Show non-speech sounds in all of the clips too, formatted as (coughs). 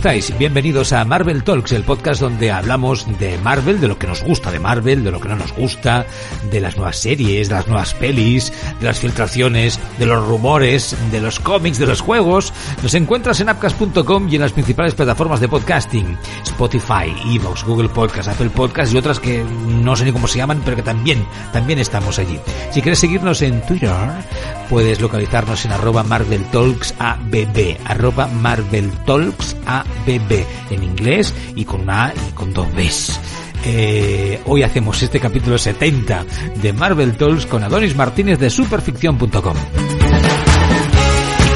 Estáis? Bienvenidos a Marvel Talks, el podcast donde hablamos de Marvel, de lo que nos gusta de Marvel, de lo que no nos gusta, de las nuevas series, de las nuevas pelis, de las filtraciones, de los rumores, de los cómics, de los juegos. Nos encuentras en appcast.com y en las principales plataformas de podcasting, Spotify, Evox, Google Podcast, Apple Podcast y otras que no sé ni cómo se llaman, pero que también, también estamos allí. Si quieres seguirnos en Twitter, puedes localizarnos en arroba Marvel Talks ABB, arroba Marvel Talks ABB en inglés y con una A y con dos Bs. Eh, hoy hacemos este capítulo 70 de Marvel Talks con Adonis Martínez de superficción.com.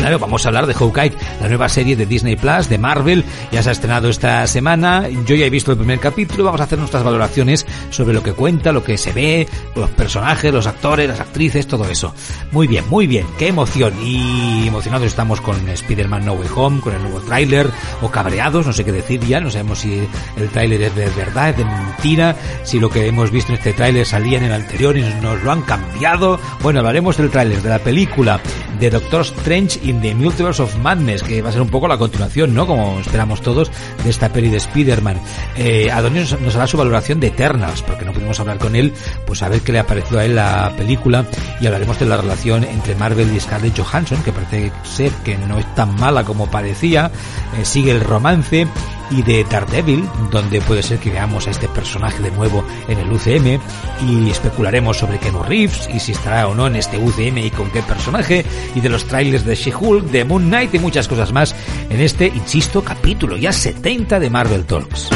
Vamos a hablar de Hawkeye, la nueva serie de Disney Plus, de Marvel. Ya se ha estrenado esta semana. Yo ya he visto el primer capítulo. Vamos a hacer nuestras valoraciones sobre lo que cuenta, lo que se ve, los personajes, los actores, las actrices, todo eso. Muy bien, muy bien. Qué emoción. Y emocionados estamos con Spider-Man No Way Home, con el nuevo tráiler, o cabreados, no sé qué decir ya. No sabemos si el tráiler es de verdad, es de mentira, si lo que hemos visto en este tráiler salía en el anterior y nos lo han cambiado. Bueno, hablaremos del tráiler, de la película de Doctor Strange in the Multiverse of Madness, que va a ser un poco la continuación, ¿no? Como esperamos todos de esta peli de Spider-Man. Eh, Adonis nos, hará su valoración de Eternals, porque no pudimos hablar con él, pues a ver qué le ha parecido a él la película y hablaremos de la relación entre Marvel y Scarlett Johansson, que parece ser que no es tan mala como parecía, eh, sigue el romance y de Daredevil, donde puede ser que veamos a este personaje de nuevo en el UCM y especularemos sobre Keanu Reeves y si estará o no en este UCM y con qué personaje y de los trailers de She-Hulk, de Moon Knight y muchas cosas más en este, insisto, capítulo ya 70 de Marvel Talks.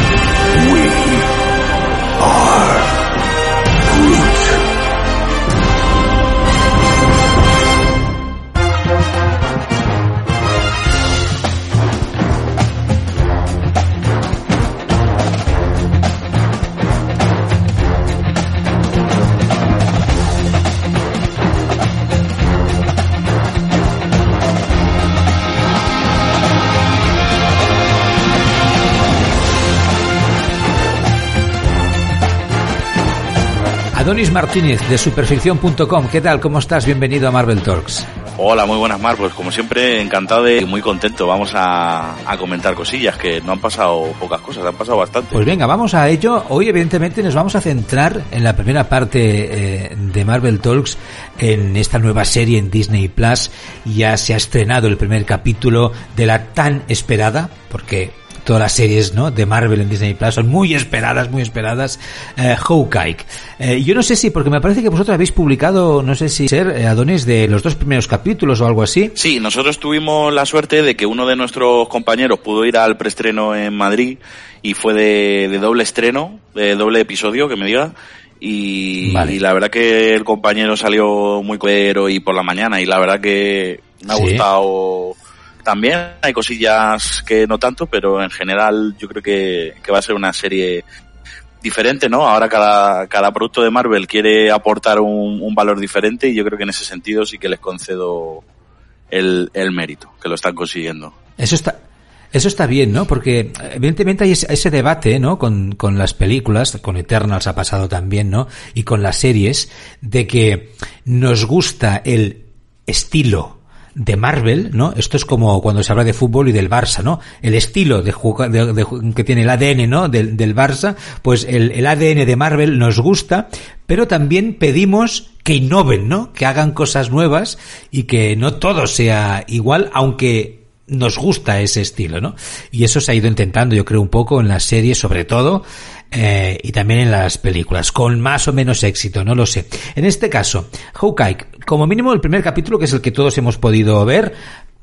Adonis Martínez de superficción.com, ¿qué tal? ¿Cómo estás? Bienvenido a Marvel Talks. Hola, muy buenas Mar, pues como siempre encantado y muy contento. Vamos a, a, comentar cosillas, que no han pasado pocas cosas, han pasado bastante. Pues venga, vamos a ello. Hoy evidentemente nos vamos a centrar en la primera parte eh, de Marvel Talks, en esta nueva serie en Disney Plus. Ya se ha estrenado el primer capítulo de la tan esperada, porque todas las series ¿no? de Marvel en Disney Plus son muy esperadas, muy esperadas. Eh, Hawkeye. Eh, yo no sé si, porque me parece que vosotros habéis publicado, no sé si ser, eh, Adonis, de los dos primeros capítulos o algo así. Sí, nosotros tuvimos la suerte de que uno de nuestros compañeros pudo ir al preestreno en Madrid y fue de, de doble estreno, de doble episodio, que me diga. Y, vale. y, la verdad que el compañero salió muy cuero y por la mañana y la verdad que me ha ¿Sí? gustado también. Hay cosillas que no tanto, pero en general yo creo que, que va a ser una serie diferente, ¿no? Ahora cada, cada producto de Marvel quiere aportar un, valor diferente y yo creo que en ese sentido sí que les concedo el, el mérito, que lo están consiguiendo. Eso está, eso está bien, ¿no? Porque evidentemente hay ese debate, ¿no? Con, con las películas, con Eternals ha pasado también, ¿no? Y con las series, de que nos gusta el estilo de Marvel, ¿no? Esto es como cuando se habla de fútbol y del Barça, ¿no? El estilo de, de, que tiene el ADN, ¿no? Del, del Barça, pues el, el, ADN de Marvel nos gusta, pero también pedimos que innoven, ¿no? Que hagan cosas nuevas y que no todo sea igual, aunque nos gusta ese estilo, ¿no? Y eso se ha ido intentando, yo creo, un poco en las series, sobre todo, eh, y también en las películas, con más o menos éxito, no lo sé. En este caso, Hawkeye, como mínimo el primer capítulo, que es el que todos hemos podido ver,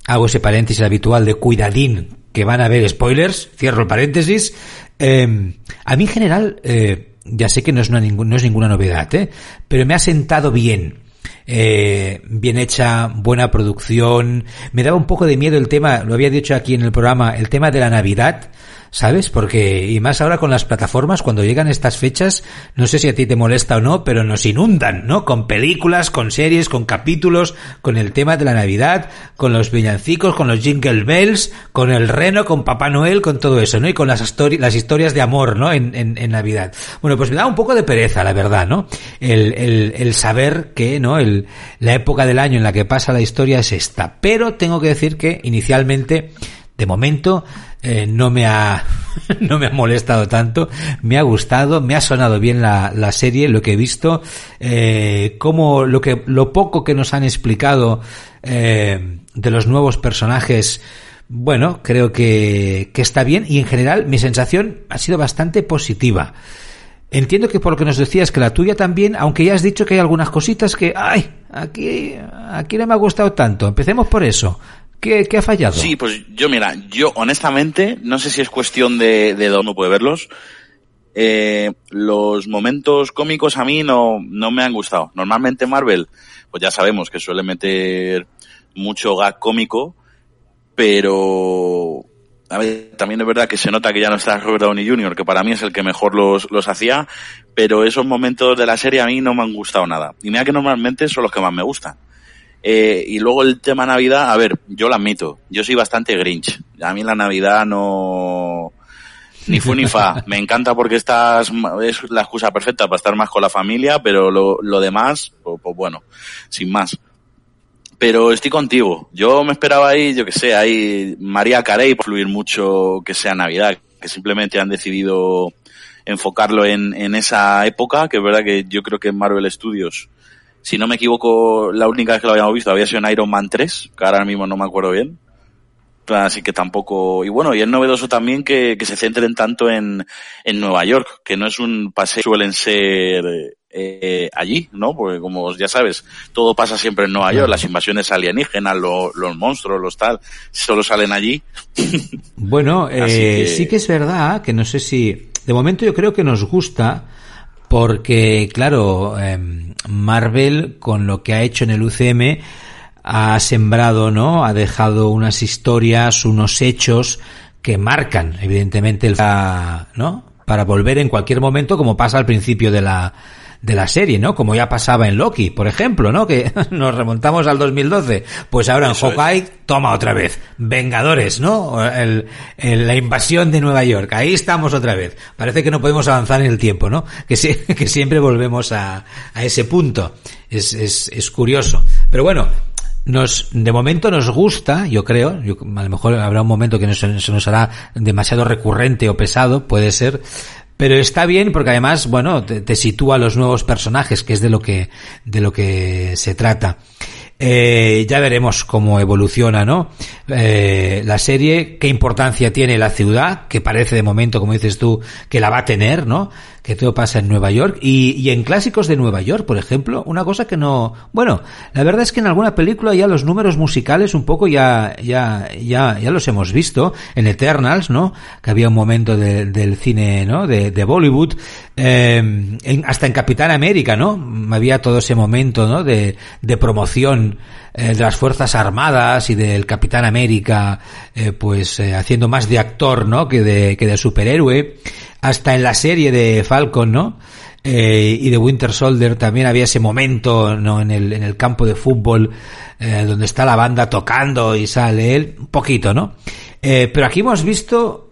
hago ese paréntesis habitual de cuidadín, que van a haber spoilers, cierro el paréntesis. Eh, a mí en general, eh, ya sé que no es, una, no es ninguna novedad, ¿eh? pero me ha sentado bien eh, bien hecha, buena producción. Me daba un poco de miedo el tema, lo había dicho aquí en el programa, el tema de la Navidad ¿sabes? Porque, y más ahora con las plataformas, cuando llegan estas fechas, no sé si a ti te molesta o no, pero nos inundan, ¿no? Con películas, con series, con capítulos, con el tema de la Navidad, con los villancicos, con los jingle bells, con el reno, con Papá Noel, con todo eso, ¿no? Y con las, las historias de amor, ¿no? En, en, Navidad. Bueno, pues me da un poco de pereza, la verdad, ¿no? El, el, el saber que, ¿no? El, la época del año en la que pasa la historia es esta. Pero tengo que decir que inicialmente, de momento, eh, no me ha (laughs) no me ha molestado tanto, me ha gustado, me ha sonado bien la, la serie, lo que he visto, eh, como lo que lo poco que nos han explicado eh, de los nuevos personajes. Bueno, creo que, que está bien y en general mi sensación ha sido bastante positiva. Entiendo que por lo que nos decías que la tuya también, aunque ya has dicho que hay algunas cositas que, ay, aquí, aquí no me ha gustado tanto. Empecemos por eso. ¿Qué, ha fallado? Sí, pues yo mira, yo honestamente, no sé si es cuestión de, de dónde puede verlos. Eh, los momentos cómicos a mí no, no me han gustado. Normalmente Marvel, pues ya sabemos que suele meter mucho gag cómico, pero a ver, también es verdad que se nota que ya no está Robert Downey Jr., que para mí es el que mejor los, los hacía, pero esos momentos de la serie a mí no me han gustado nada. Y mira que normalmente son los que más me gustan. Eh, y luego el tema Navidad, a ver, yo lo admito, yo soy bastante grinch. A mí la Navidad no... Ni fu ni fa. (laughs) Me encanta porque estás, es la excusa perfecta para estar más con la familia, pero lo, lo demás, pues, pues bueno, sin más. Pero estoy contigo. Yo me esperaba ahí, yo que sé, ahí María Carey por fluir mucho que sea Navidad, que simplemente han decidido enfocarlo en, en esa época, que es verdad que yo creo que en Marvel Studios si no me equivoco, la única vez que lo habíamos visto había sido en Iron Man 3, que ahora mismo no me acuerdo bien. Así que tampoco, y bueno, y es novedoso también que, que se centren tanto en, en Nueva York, que no es un paseo, suelen ser eh, allí, ¿no? Porque como ya sabes, todo pasa siempre en Nueva York, las invasiones alienígenas, los monstruos, los tal, solo salen allí. bueno, (laughs) eh, sí que es verdad que no sé si, de momento yo creo que nos gusta, porque claro, em, Marvel con lo que ha hecho en el UCM ha sembrado, ¿no? Ha dejado unas historias, unos hechos que marcan, evidentemente, el, ¿no? Para volver en cualquier momento, como pasa al principio de la, de la serie, ¿no? Como ya pasaba en Loki, por ejemplo, ¿no? Que (laughs) nos remontamos al 2012. Pues ahora en Hawkeye, toma otra vez. Vengadores, ¿no? El, la invasión de Nueva York. Ahí estamos otra vez. Parece que no podemos avanzar en el tiempo, ¿no? Que, (laughs) que siempre volvemos a, a ese punto. Es, es, es curioso. Pero bueno, nos, de momento nos gusta, yo creo, a lo mejor habrá un momento que se nos hará demasiado recurrente o pesado, puede ser, pero está bien porque además, bueno, te, sitúa los nuevos personajes, que es de lo que, de lo que se trata. Eh, ya veremos cómo evoluciona, ¿no? Eh, la serie, qué importancia tiene la ciudad, que parece de momento, como dices tú, que la va a tener, ¿no? Que todo pasa en Nueva York. Y, y en clásicos de Nueva York, por ejemplo, una cosa que no, bueno, la verdad es que en alguna película ya los números musicales un poco ya, ya, ya, ya los hemos visto. En Eternals, ¿no? Que había un momento de, del cine, ¿no? De, de Bollywood. Eh, hasta en Capitán América, ¿no? Había todo ese momento, ¿no? De, de promoción eh, de las Fuerzas Armadas y del Capitán América, eh, pues eh, haciendo más de actor, ¿no? Que de, que de superhéroe. Hasta en la serie de Falcon, ¿no? y de Winter Soldier también había ese momento, ¿no? En el, en el campo de fútbol, donde está la banda tocando y sale él, un poquito, ¿no? pero aquí hemos visto,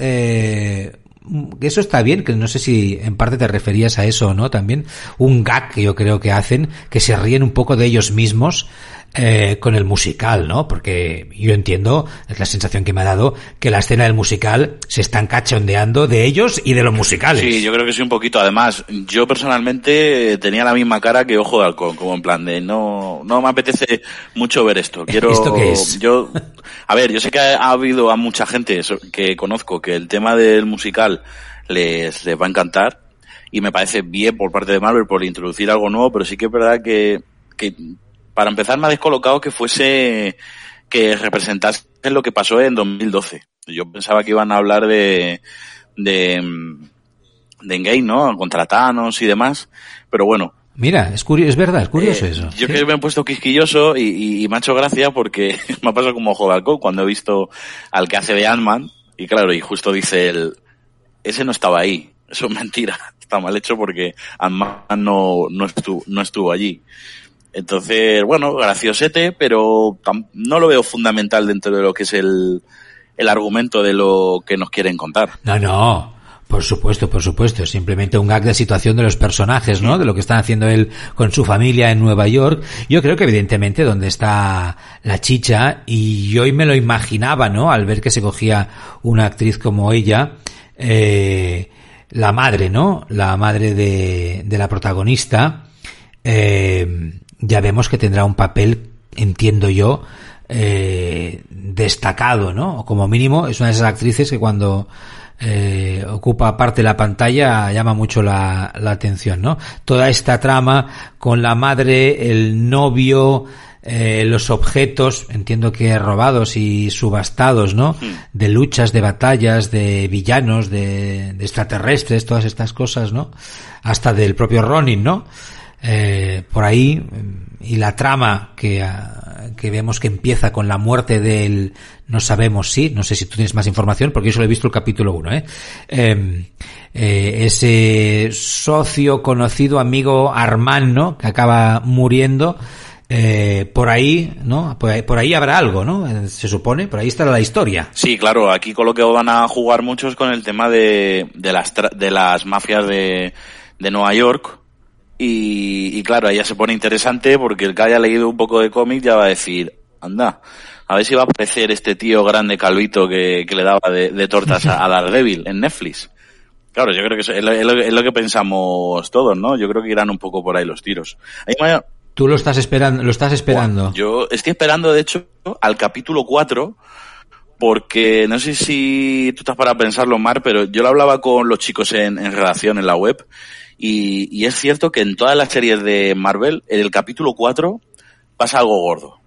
que eso está bien, que no sé si en parte te referías a eso, ¿no? También un gag que yo creo que hacen, que se ríen un poco de ellos mismos, eh, con el musical, ¿no? Porque yo entiendo, es la sensación que me ha dado, que la escena del musical se están cachondeando de ellos y de los musicales. Sí, yo creo que sí un poquito. Además, yo personalmente tenía la misma cara que Ojo de Halcón, como en plan de no, no me apetece mucho ver esto. Quiero, ¿Esto qué es? (laughs) Yo, a ver, yo sé que ha, habido a mucha gente que conozco que el tema del musical les, les va a encantar y me parece bien por parte de Marvel por introducir algo nuevo, pero sí que es verdad que, que para empezar me ha descolocado que fuese, que representase lo que pasó en 2012. Yo pensaba que iban a hablar de, de, de Engage, ¿no? Contra Thanos y demás. Pero bueno, Mira, es, curioso, es verdad, es curioso eh, eso. Yo que me he puesto quisquilloso y, me ha hecho gracia porque (laughs) me ha pasado como de cuando he visto al que hace de Ant-Man y claro, y justo dice él, ese no estaba ahí, eso es mentira, (laughs) está mal hecho porque Ant-Man no, no, estuvo, no estuvo allí. Entonces, bueno, graciosete, pero no lo veo fundamental dentro de lo que es el, el argumento de lo que nos quieren contar. No, no. Por supuesto, por supuesto. Simplemente un gag de situación de los personajes, ¿no? De lo que están haciendo él con su familia en Nueva York. Yo creo que evidentemente donde está la chicha, y yo hoy me lo imaginaba, ¿no? Al ver que se cogía una actriz como ella, eh, la madre, ¿no? La madre de, de la protagonista, eh, ya vemos que tendrá un papel, entiendo yo, eh, destacado, ¿no? O como mínimo es una de esas actrices que cuando eh, ocupa parte de la pantalla llama mucho la, la, atención, ¿no? Toda esta trama con la madre, el novio, eh, los objetos, entiendo que robados y subastados, ¿no? De luchas, de batallas, de villanos, de, de extraterrestres, todas estas cosas, ¿no? Hasta del propio Ronin, ¿no? Eh, por ahí y la trama que, ah, que vemos que empieza con la muerte del no sabemos si no sé si tú tienes más información porque yo solo he visto el capítulo 1 ¿eh? Em, eh, ese socio conocido amigo Armand ¿no? que acaba muriendo eh, por ahí, ¿no? Por ahí, por ahí, habrá algo, ¿no? Eh, se supone, por ahí estará la historia. Sí, claro, aquí con lo que van a jugar muchos con el tema de, de las, de las mafias de, de Nueva York, y, y, claro, ya se pone interesante porque el que haya leído un poco de cómic ya va a decir, anda, a ver si va a aparecer este tío grande calvito que, que le daba de, tortas a, a, Daredevil en Netflix. Claro, yo creo que es, lo, que pensamos todos, ¿no? Yo creo que irán un poco por ahí los tiros. Tú lo estás esperando, lo estás esperando. yo estoy esperando, de hecho, al capítulo 4, porque no sé si tú estás para pensarlo, Mar, pero yo lo hablaba con los chicos en, en redacción en la web, y, es cierto que en todas las series de Marvel, en el capítulo 4 pasa algo gordo.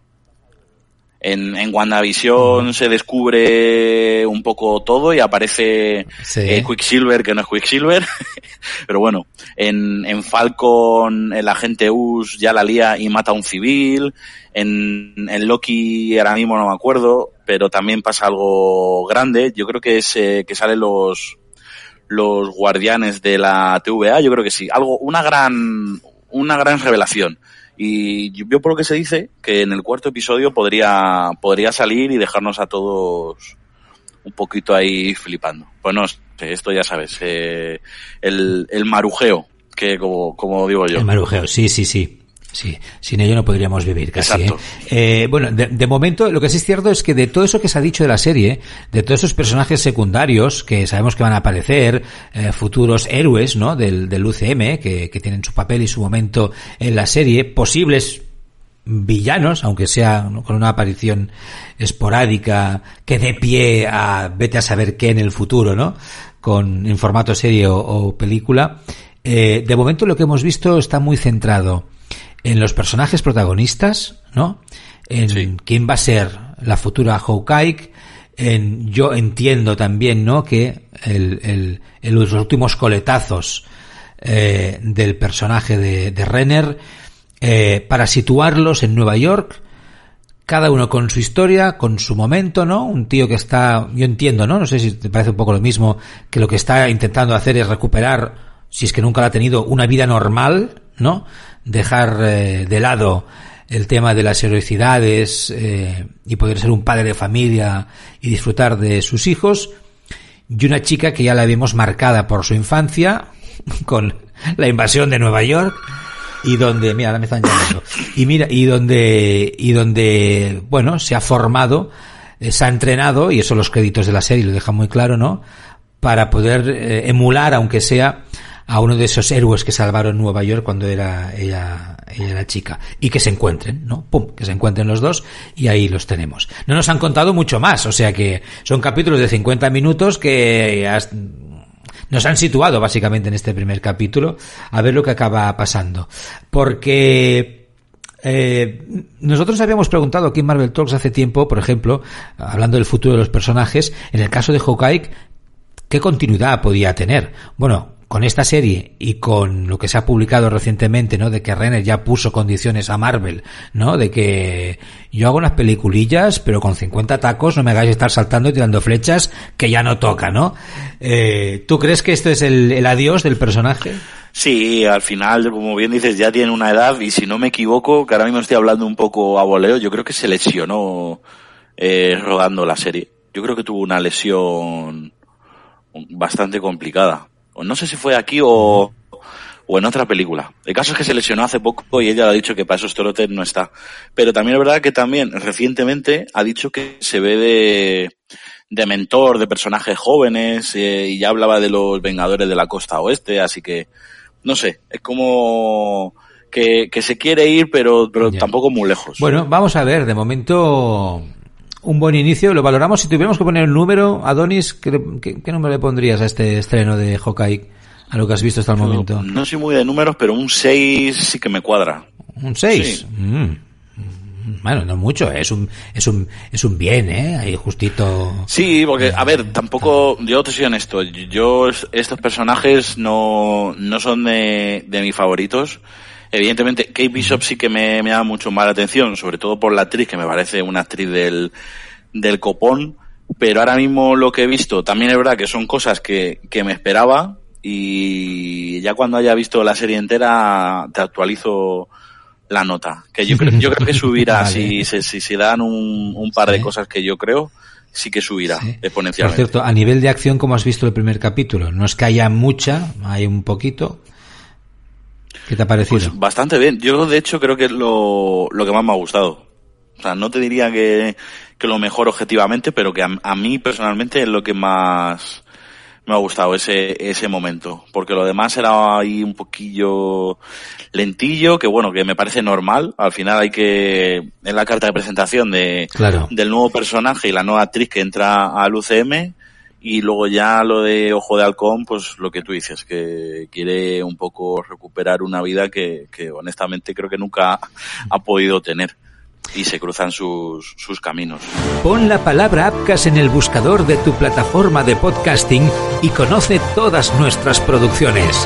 En, en WandaVision se descubre un poco todo y aparece eh, Quicksilver, que no es Quicksilver. (laughs) Pero bueno, en, en Falcon el agente Us ya la lía y mata a un civil. En, en Loki ahora mismo no me acuerdo, pero también pasa algo grande. Yo creo que es eh, que salen los, los guardianes de la TVA, yo creo que sí, algo, una gran, una gran revelación. Y yo por lo que se dice, que en el cuarto episodio podría, podría salir y dejarnos a todos un poquito ahí flipando. Bueno, pues esto ya sabes, eh, el, el marujeo, que como, como digo yo. El marujeo, sí, sí, sí. Sí, sin ello no podríamos vivir casi. ¿eh? Eh, bueno, de, momento lo que sí es cierto es que de todo eso que se ha dicho de la serie, de todos esos personajes secundarios que sabemos que van a aparecer, eh, futuros héroes, ¿no? Del, del UCM, que, que tienen su papel y su momento en la serie, posibles villanos, aunque sea con una aparición esporádica que dé pie a vete a saber qué en el futuro, ¿no? Con en formato serie o, película. Eh, de momento lo que hemos visto está muy centrado en los personajes protagonistas, ¿no? En quién va a ser la futura Hawkeye. En, yo entiendo también, ¿no? Que el, el, los últimos coletazos eh, del personaje de, de Renner, eh, para situarlos en Nueva York, cada uno con su historia, con su momento, ¿no? Un tío que está, yo entiendo, ¿no? No sé si te parece un poco lo mismo, que lo que está intentando hacer es recuperar, si es que nunca lo ha tenido, una vida normal, ¿no? Dejar eh, de lado el tema de las heroicidades eh, y poder ser un padre de familia y disfrutar de sus hijos y una chica que ya la vemos marcada por su infancia (laughs) con la invasión de Nueva York y donde mira ahora me están llamando. Y mira y donde y donde bueno se ha formado eh, se ha entrenado y eso los créditos de la serie lo dejan muy claro no para poder emular aunque sea a uno de esos héroes que salvaron Nueva York cuando era ella, ella era chica. Y que se encuentren, ¿no? Pum, que se encuentren los dos y ahí los tenemos. No nos han contado mucho más, o sea que son capítulos de 50 minutos que nos han situado básicamente en este primer capítulo a ver lo que acaba pasando. Porque eh, nosotros habíamos preguntado aquí en Marvel Talks hace tiempo, por ejemplo, hablando del futuro de los personajes, en el caso de Hawkeye, ¿qué continuidad podía tener? Bueno, con esta serie y con lo que se ha publicado recientemente, ¿no? De que Renner ya puso condiciones a Marvel, ¿no? De que yo hago unas peliculillas, pero con 50 tacos no me hagáis estar saltando y tirando flechas que ya no toca, ¿no? Eh, ¿Tú crees que esto es el, adiós del personaje? Sí, al final, como bien dices, ya tiene una edad y si no me equivoco, que ahora mismo estoy hablando un poco a voleo, yo creo que se lesionó eh, rodando la serie. Yo creo que tuvo una lesión bastante complicada no sé si fue aquí o, o en otra película. El caso es que se lesionó hace poco y ella ha dicho que para esos torotes no está. Pero también es verdad que también recientemente ha dicho que se ve de, de mentor de personajes jóvenes eh, y ya hablaba de los Vengadores de la Costa Oeste, así que no sé, es como que, que se quiere ir pero, pero tampoco muy lejos. Bueno, vamos a ver, de momento un buen inicio. Lo valoramos. Si tuviéramos que poner un número, Adonis, ¿qué, qué, número le pondrías a este estreno de Hawkeye? A lo que has visto hasta el momento. No, soy muy de números, pero un 6 sí que me cuadra. ¿Un 6? Mm. Bueno, no mucho, es un, es un, es un bien, ¿eh? Ahí justito. Sí, porque, a ver, tampoco, yo te soy honesto, yo, estos personajes no, no son de, de mis favoritos. Evidentemente, Kate Bishop sí que me, me llama mucho más la atención, sobre todo por la actriz, que me parece una actriz del, del copón, pero ahora mismo lo que he visto, también es verdad que son cosas que, que me esperaba, y ya cuando haya visto la serie entera te actualizo la nota que yo creo yo creo que subirá (laughs) si, si, si, se dan un, un par de cosas que yo creo sí que subirá exponencialmente. Por cierto, a nivel de acción, como has visto el primer capítulo, no es que haya mucha, hay un poquito, ¿Qué te ha parecido? Pues bastante bien. Yo, de hecho, creo que es lo, lo que más me ha gustado. O sea, no te diría que, que lo mejor objetivamente, pero que a, mí personalmente es lo que más me ha gustado ese, ese momento. Porque lo demás era ahí un poquillo lentillo, que bueno, que me parece normal. Al final hay que, en la carta de presentación de, del nuevo personaje y la nueva actriz que entra al UCM, y luego ya lo de Ojo de Halcón, pues lo que tú dices, que quiere un poco recuperar una vida que, que honestamente creo que nunca ha podido tener. Y se cruzan sus, sus caminos. Pon la palabra Apcas en el buscador de tu plataforma de podcasting y conoce todas nuestras producciones.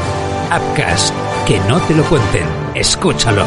Apcas, que no te lo cuenten, escúchalo.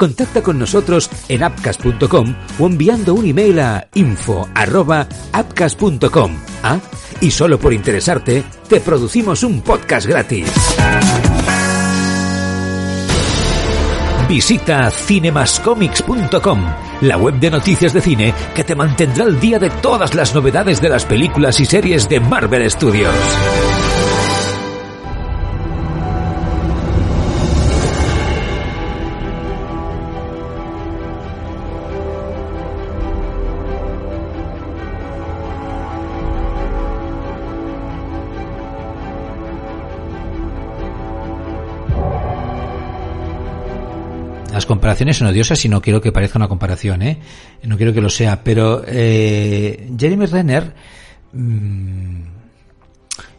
Contacta con nosotros en appcast.com o enviando un email a info@appcast.com. ¿Ah? Y solo por interesarte, te producimos un podcast gratis. Visita cinemascomics.com, la web de noticias de cine que te mantendrá al día de todas las novedades de las películas y series de Marvel Studios. Comparaciones son odiosas y no quiero que parezca una comparación, ¿eh? No quiero que lo sea, pero eh, Jeremy Renner, mm,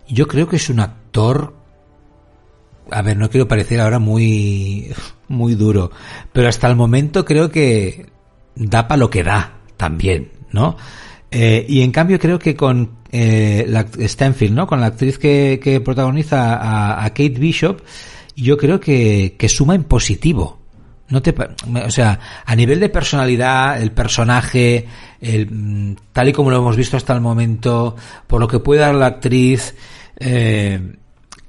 yo creo que es un actor. A ver, no quiero parecer ahora muy, (laughs) muy duro, pero hasta el momento creo que da para lo que da también, ¿no? Eh, y en cambio creo que con eh, la Stanfield, ¿no? Con la actriz que, protagoniza a, a, Kate Bishop, yo creo que suma en positivo. No te, o sea, a nivel de personalidad, el personaje, el, mm, tal y como lo hemos visto hasta el momento, por lo que puede dar la actriz, eh,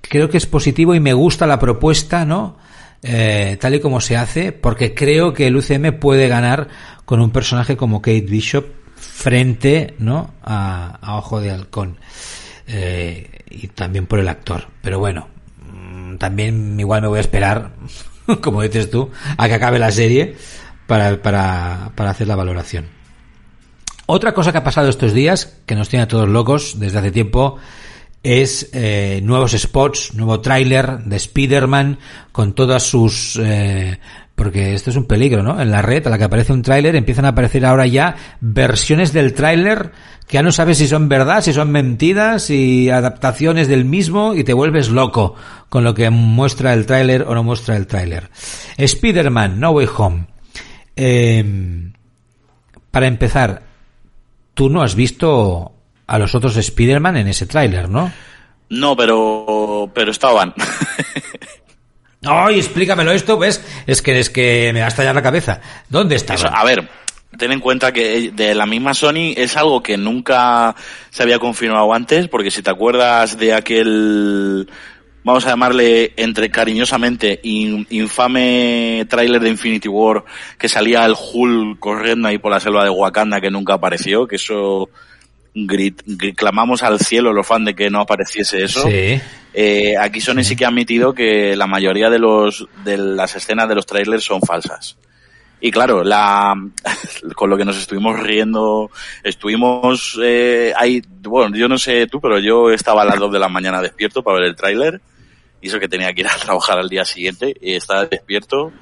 creo que es positivo y me gusta la propuesta, ¿no? Eh, tal y como se hace, porque creo que el UCM puede ganar con un personaje como Kate Bishop frente, ¿no? A, Ojo de Halcón. Eh, y también por el actor. Pero bueno, mm, también igual me voy a esperar (laughs) como dices tú, a que acabe la serie para, para, para hacer la valoración. Otra cosa que ha pasado estos días, que nos tiene a todos locos desde hace tiempo, es eh, nuevos spots, nuevo tráiler de Spider-Man con todas sus... Eh, porque esto es un peligro, ¿no? En la red a la que aparece un tráiler empiezan a aparecer ahora ya versiones del tráiler que ya no sabes si son verdad, si son mentiras, si adaptaciones del mismo y te vuelves loco con lo que muestra el tráiler o no muestra el tráiler. Spider-Man, No Way Home. Eh, para empezar, tú no has visto a los otros Spider-Man en ese tráiler, ¿no? No, pero, pero estaban. (laughs) Ay, explícamelo esto, ¿ves? Es que es que me va a estallar la cabeza. ¿Dónde estaban? a ver, ten en cuenta que de la misma Sony es algo que nunca se había confirmado antes, porque si te acuerdas de aquel vamos a llamarle entre cariñosamente infame tráiler de Infinity War que salía el Hulk corriendo ahí por la selva de Wakanda que nunca apareció, que eso grit, clamamos al cielo los fans de que no apareciese eso. Eh, aquí Sony sí. que ha admitido que la mayoría de los de las escenas de los trailers son falsas. Y claro, la, (laughs) con lo que nos estuvimos riendo, estuvimos eh, ahí, bueno, yo no sé tú, pero yo estaba a las 2 de la mañana despierto para ver el tráiler, y eso que tenía que ir a (laughs) trabajar al día siguiente, y estaba despierto,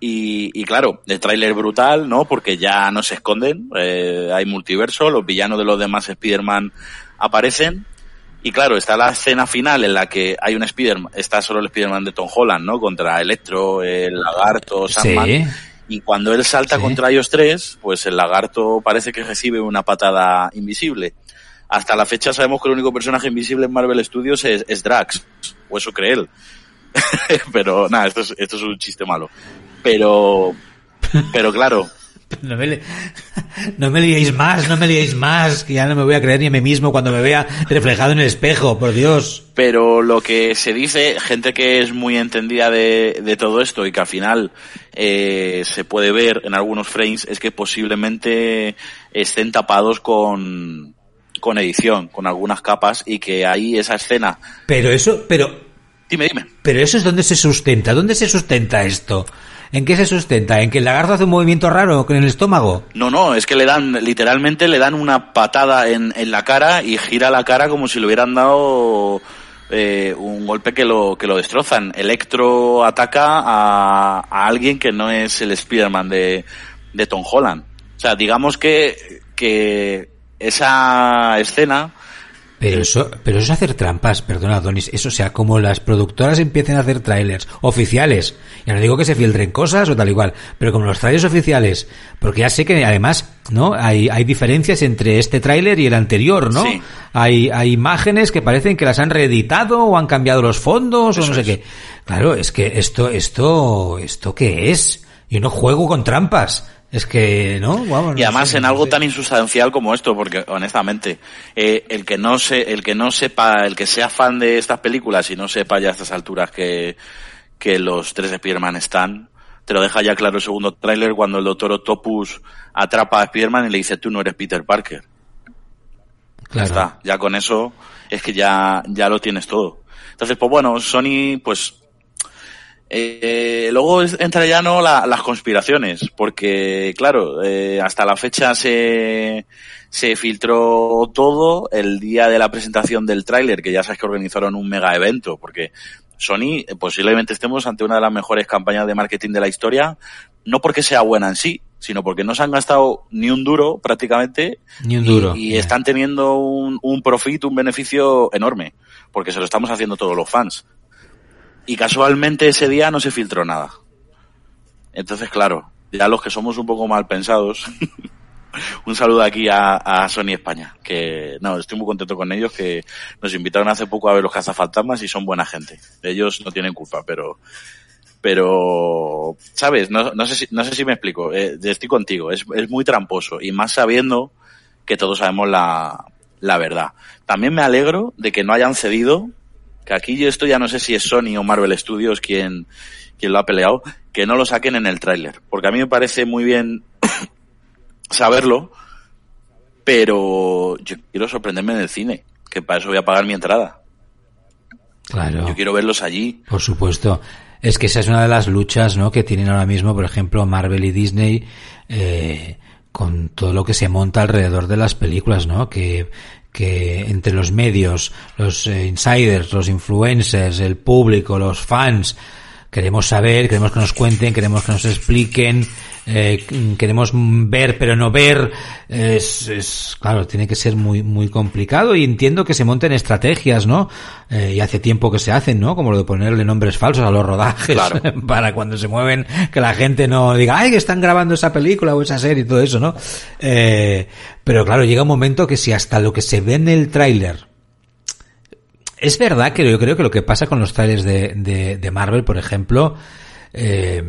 y, y claro, el tráiler brutal, ¿no? Porque ya no se esconden, eh, hay multiverso, los villanos de los demás Spider-Man aparecen, y claro, está la escena final en la que hay un Spider-Man, está solo el Spider-Man de Tom Holland, ¿no? Contra Electro, el Lagarto, Sandman. Y cuando él salta contra ellos tres, pues el lagarto parece que recibe una patada invisible. Hasta la fecha sabemos que el único personaje invisible en Marvel Studios es, Drax, o eso cree él. (laughs) pero nada, esto es, esto es un chiste malo. Pero, pero claro, (laughs) no me, no me liéis más, no me liéis más, que ya no me voy a creer ni a mí mismo cuando me vea reflejado en el espejo, por Dios. Pero lo que se dice, gente que es muy entendida de, de todo esto y que al final eh, se puede ver en algunos frames, es que posiblemente estén tapados con, con edición, con algunas capas y que ahí esa escena. Pero eso, pero. Dime, dime. Pero eso es donde se sustenta, ¿dónde se sustenta esto? ¿En qué se sustenta? ¿En que el lagarto hace un movimiento raro con el estómago? No, no, es que le dan, literalmente le dan una patada en, en la cara y gira la cara como si le hubieran dado eh, un golpe que lo, que lo destrozan. Electro ataca a, a alguien que no es el Spider-Man de, de Tom Holland. O sea, digamos que, que esa escena pero eso, pero eso es hacer trampas, perdona, Donis. Eso, o sea, como las productoras empiecen a hacer trailers oficiales. Ya no digo que se filtren cosas o tal igual, pero como los trailers oficiales, porque ya sé que además, ¿no? Hay, hay diferencias entre este tráiler y el anterior, ¿no? Hay, hay imágenes que parecen que las han reeditado o han cambiado los fondos o no sé qué. Claro, es que esto, esto, esto qué es? Yo no juego con trampas. Es que, ¿no? y además en algo tan insustancial como esto, porque honestamente, eh, el que no se, el que no sepa, el que sea fan de estas películas y no sepa ya a estas alturas que, que los tres de Spider-Man están, te lo deja ya claro el segundo tráiler cuando el doctor Octopus atrapa a Spider-Man y le dice tú no eres Peter Parker. Claro. Ya está, ya con eso es que ya, ya lo tienes todo. Entonces, pues bueno, Sony, pues eh, luego entra ya no las conspiraciones, porque claro, eh, hasta la fecha se, se filtró todo el día de la presentación del tráiler, que ya sabes que organizaron un mega evento, porque Sony eh, posiblemente estemos ante una de las mejores campañas de marketing de la historia, no porque sea buena en sí, sino porque no se han gastado ni un duro prácticamente. Ni un duro. Y, están teniendo un, un profit, un beneficio enorme, porque se lo estamos haciendo todos los fans. Y casualmente ese día no se filtró nada. Entonces, claro, ya los que somos un poco mal pensados, (laughs) un saludo aquí a, Sony España, que no, estoy muy contento con ellos, que nos invitaron hace poco a ver los cazafantasmas y son buena gente. Ellos no tienen culpa, pero, pero, ¿sabes? No, no sé, si, no sé si me explico. Eh, estoy contigo, es, es muy tramposo y más sabiendo que todos sabemos la, la verdad. También me alegro de que no hayan cedido que aquí esto ya no sé si es Sony o Marvel Studios quien, quien lo ha peleado, que no lo saquen en el tráiler. Porque a mí me parece muy bien (coughs) saberlo, pero yo quiero sorprenderme en el cine, que para eso voy a pagar mi entrada. Claro. Yo quiero verlos allí. Por supuesto. Es que esa es una de las luchas, ¿no? Que tienen ahora mismo, por ejemplo, Marvel y Disney, eh, con todo lo que se monta alrededor de las películas, ¿no? Que, que entre los medios, los eh, insiders, los influencers, el público, los fans, queremos saber, queremos que nos cuenten, queremos que nos expliquen, eh, queremos ver pero no ver, es, es, claro, tiene que ser muy, muy complicado y entiendo que se monten estrategias, ¿no? Eh, y hace tiempo que se hacen, ¿no? Como lo de ponerle nombres falsos a los rodajes (laughs) para cuando se mueven, que la gente no diga, ay, que están grabando esa película o esa serie y todo eso, ¿no? Eh, pero claro, llega un momento que si hasta lo que se ve en el tráiler es verdad que yo creo que lo que pasa con los trailers de, de, de Marvel, por ejemplo, eh,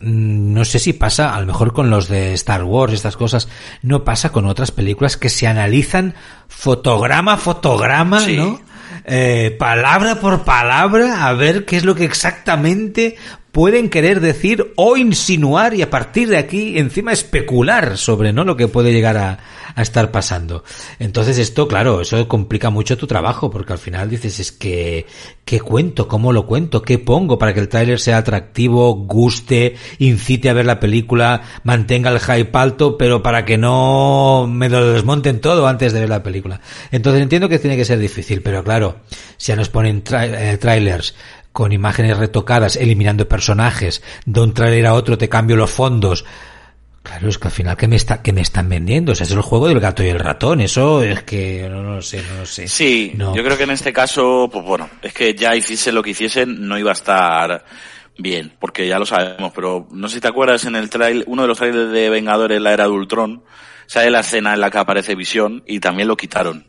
no sé si pasa, a lo mejor con los de Star Wars, estas cosas, no pasa con otras películas que se analizan fotograma a fotograma, ¿no? Eh, palabra por palabra, a ver qué es lo que exactamente pueden querer decir o insinuar y a partir de aquí encima especular sobre no lo que puede llegar a, a estar pasando. Entonces esto, claro, eso complica mucho tu trabajo porque al final dices es que qué cuento, cómo lo cuento, qué pongo para que el tráiler sea atractivo, guste, incite a ver la película, mantenga el hype alto, pero para que no me lo desmonten todo antes de ver la película. Entonces entiendo que tiene que ser difícil, pero claro, si ya nos ponen eh, trailers con imágenes retocadas, eliminando personajes, de un trailer a otro te cambio los fondos. Claro, es que al final, ¿qué me, está, qué me están vendiendo? O sea, es el juego del gato y el ratón. Eso es que no, no lo sé, no lo sé. Sí, yo creo que en este caso, pues bueno, es que ya hiciesen lo que hiciesen, no iba a estar bien, porque ya lo sabemos, pero no sé si te acuerdas en el trail, uno de los trailers de Vengadores, la era de Ultron, sale la escena en la que aparece Visión y también lo quitaron.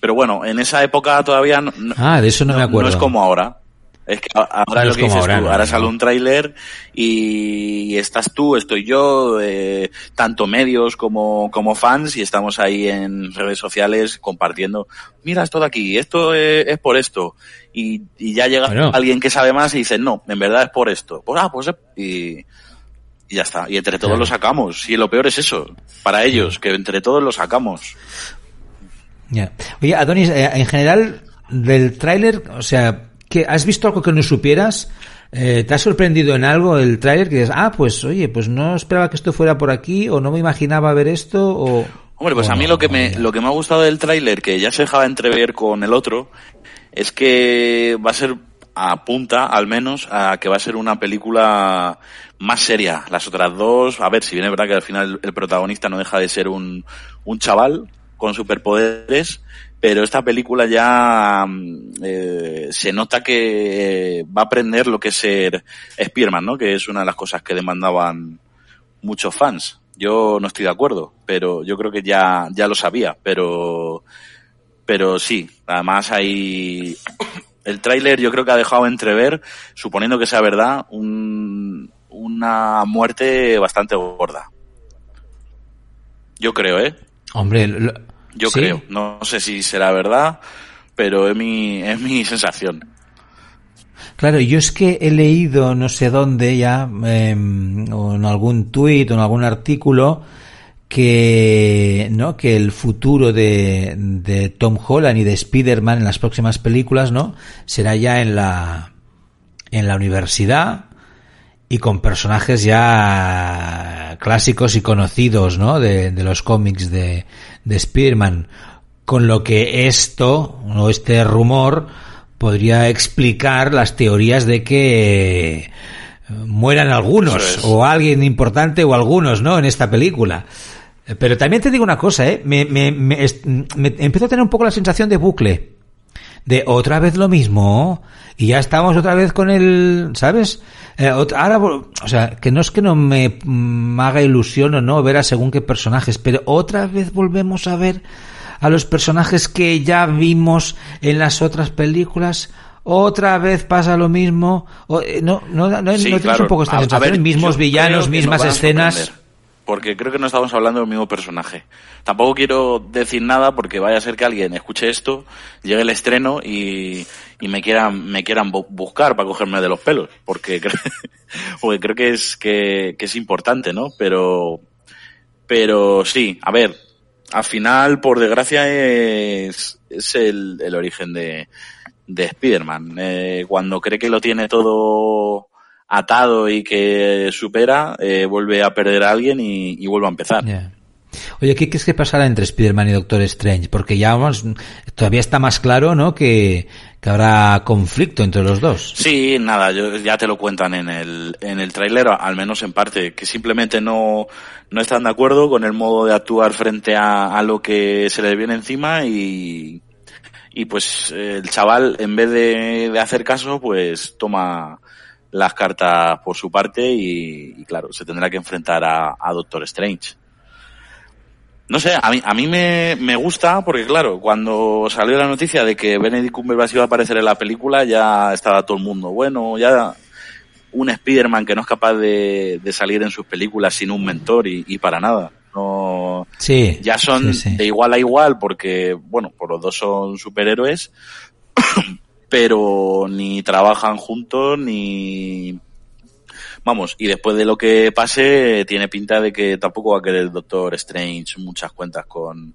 Pero bueno, en esa época todavía no, ah, de eso no, me acuerdo. no es como ahora. Es que ahora lo que dices ahora, tú, ahora sale un tráiler y estás tú, estoy yo, eh, tanto medios como, como fans y estamos ahí en redes sociales compartiendo, mira esto de aquí, esto es, por esto. Y, y ya llega alguien que sabe más y dice, no, en verdad es por esto. Pues, ah, pues, y, y ya está. Y entre todos lo sacamos. Y lo peor es eso, para ellos, que entre todos lo sacamos. Ya. Oye, Adonis, eh, en general, del tráiler, o sea, que ¿has visto algo que no supieras? Eh, ¿Te ha sorprendido en algo el tráiler que dices, ah, pues oye, pues no esperaba que esto fuera por aquí o no me imaginaba ver esto o... Hombre, pues a mí lo que me lo que me ha gustado del tráiler, que ya se dejaba entrever con el otro, es que va a ser apunta al menos a que va a ser una película más seria. Las otras dos, a ver, si bien es verdad que al final el protagonista no deja de ser un, un chaval, con superpoderes, pero esta película ya mm, eh, se nota que va a aprender lo que es ser Spearman, ¿no? Que es una de las cosas que demandaban muchos fans. Yo no estoy de acuerdo, pero yo creo que ya, ya lo sabía, pero, pero sí, además hay, el tráiler yo creo que ha dejado entrever, suponiendo que sea verdad, un, una muerte bastante gorda. Yo creo, ¿eh? Hombre, yo creo. No sé si será verdad, pero es mi, es mi (laughs) sensación. Claro, yo es que he leído no sé dónde ya, em, o en algún tuit o en algún artículo, que, ¿no? que el futuro de, de Tom Holland y de Spider-Man en las próximas películas, ¿no? será ya en la, en la universidad y con personajes ya clásicos y conocidos, ¿no? De, de los cómics de, de Spearman, con lo que esto, o este rumor, podría explicar las teorías de que eh, mueran algunos, o alguien importante, o algunos, ¿no? En esta película. Pero también te digo una cosa, ¿eh? Me, me, me, me empiezo a tener un poco la sensación de bucle. De otra vez lo mismo, y ya estamos otra vez con el, ¿sabes? Eh, ahora, o sea, que no es que no me, haga ilusión o no ver a según qué personajes, pero otra vez volvemos a ver a los personajes que ya vimos en las otras películas. Otra vez pasa lo mismo. Eh, no, no, no, no tienes un poco esta sensación. mismos villanos, mismas escenas porque creo que no estamos hablando del mismo personaje. Tampoco quiero decir nada porque vaya a ser que alguien escuche esto, llegue el estreno y, me quieran, me quieran buscar para cogerme de los pelos, porque, (laughs) porque creo que es, que, que es importante, ¿no? Pero, pero sí, a ver, al final, por desgracia, es, es el, el origen de, de Spider-Man. Eh, cuando cree que lo tiene todo atado y que supera, eh, vuelve a perder a alguien y, vuelve a empezar. Oye, ¿qué crees que pasará entre Spider-Man y Doctor Strange? Porque ya vamos, todavía está más claro, ¿no? Que, que habrá conflicto entre los dos. Sí, nada, ya te lo cuentan en el, en el tráiler, al menos en parte, que simplemente no, no están de acuerdo con el modo de actuar frente a, a lo que se les viene encima y, y pues el chaval, en vez de, de hacer caso, pues toma las cartas por su parte y, claro, se tendrá que enfrentar a, a Doctor Strange. No sé, a mí, a mí me, me, gusta porque, claro, cuando salió la noticia de que Benedict Cumberbatch iba a aparecer en la película, ya estaba todo el mundo, bueno, ya un Spider-Man que no es capaz de, de, salir en sus películas sin un mentor y, y para nada. No, sí, ya son de igual a igual porque, bueno, por los dos son superhéroes, pero ni trabajan juntos ni Vamos, y después de lo que pase, tiene pinta de que tampoco va a querer el Doctor Strange muchas cuentas con,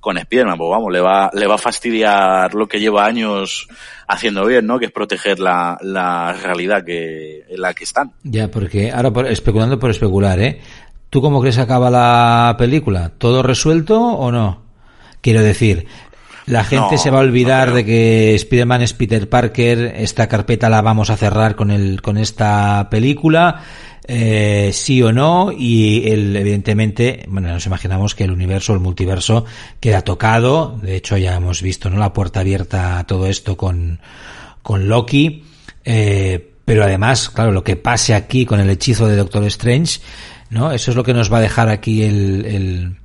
con Spider-Man, pues vamos, le va, le va a fastidiar lo que lleva años haciendo bien, ¿no? Que es proteger la, la realidad que, en la que están. Ya, porque ahora especulando por especular, ¿eh? ¿Tú cómo crees que acaba la película? ¿Todo resuelto o no? Quiero decir, la gente se va a olvidar de que Spider-Man es Peter Parker, esta carpeta la vamos a cerrar con, el, con esta película, eh, sí o no, y el, evidentemente, bueno, nos imaginamos que el universo, el multiverso, queda tocado, de hecho ya hemos visto, ¿no? La puerta abierta a todo esto con, con Loki, eh, pero además, claro, lo que pase aquí con el hechizo de Doctor Strange, ¿no? Eso es lo que nos va a dejar aquí el, el